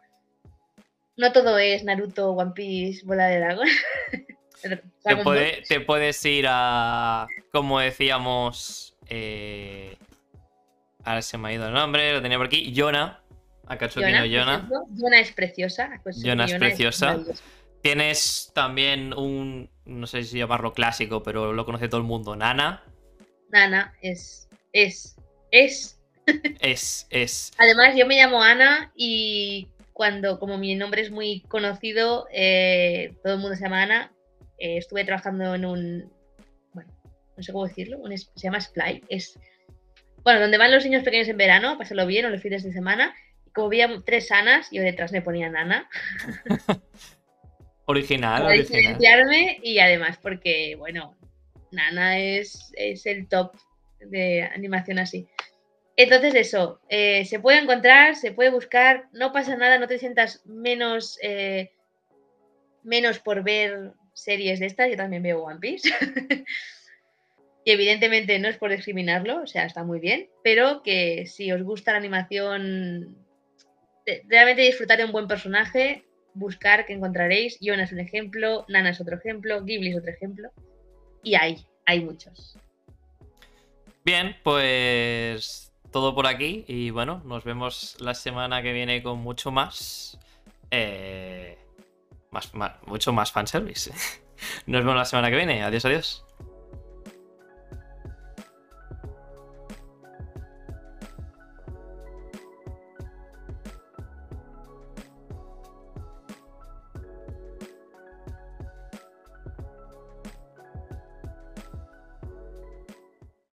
No todo es Naruto, One Piece, Bola de Dragón. te, puedes ir a, como decíamos, eh, ahora se me ha ido el nombre, lo tenía por aquí, Yona, Akatsuki Yona. Yona es preciosa. Yona es preciosa. Tienes también un, no sé si llamarlo clásico, pero lo conoce todo el mundo, Nana. Nana es, es, es. es, es. Además, yo me llamo Ana y cuando, como mi nombre es muy conocido, eh, todo el mundo se llama Ana, eh, estuve trabajando en un, bueno, no sé cómo decirlo, se llama Sply, es, bueno, donde van los niños pequeños en verano, pasarlo bien o los fines de semana, como había tres Anas, yo detrás me ponía Nana. original, Para original. y además porque, bueno, Nana es, es, el top de animación así. Entonces eso, eh, se puede encontrar, se puede buscar, no pasa nada, no te sientas menos, eh, menos por ver series de estas, yo también veo One Piece. y evidentemente no es por discriminarlo, o sea, está muy bien, pero que si os gusta la animación realmente disfrutar de un buen personaje, buscar que encontraréis. Yona es un ejemplo, Nana es otro ejemplo, Ghibli es otro ejemplo. Y hay, hay muchos. Bien, pues todo por aquí. Y bueno, nos vemos la semana que viene con mucho más. Eh, más, más mucho más fanservice. Nos vemos la semana que viene. Adiós, adiós.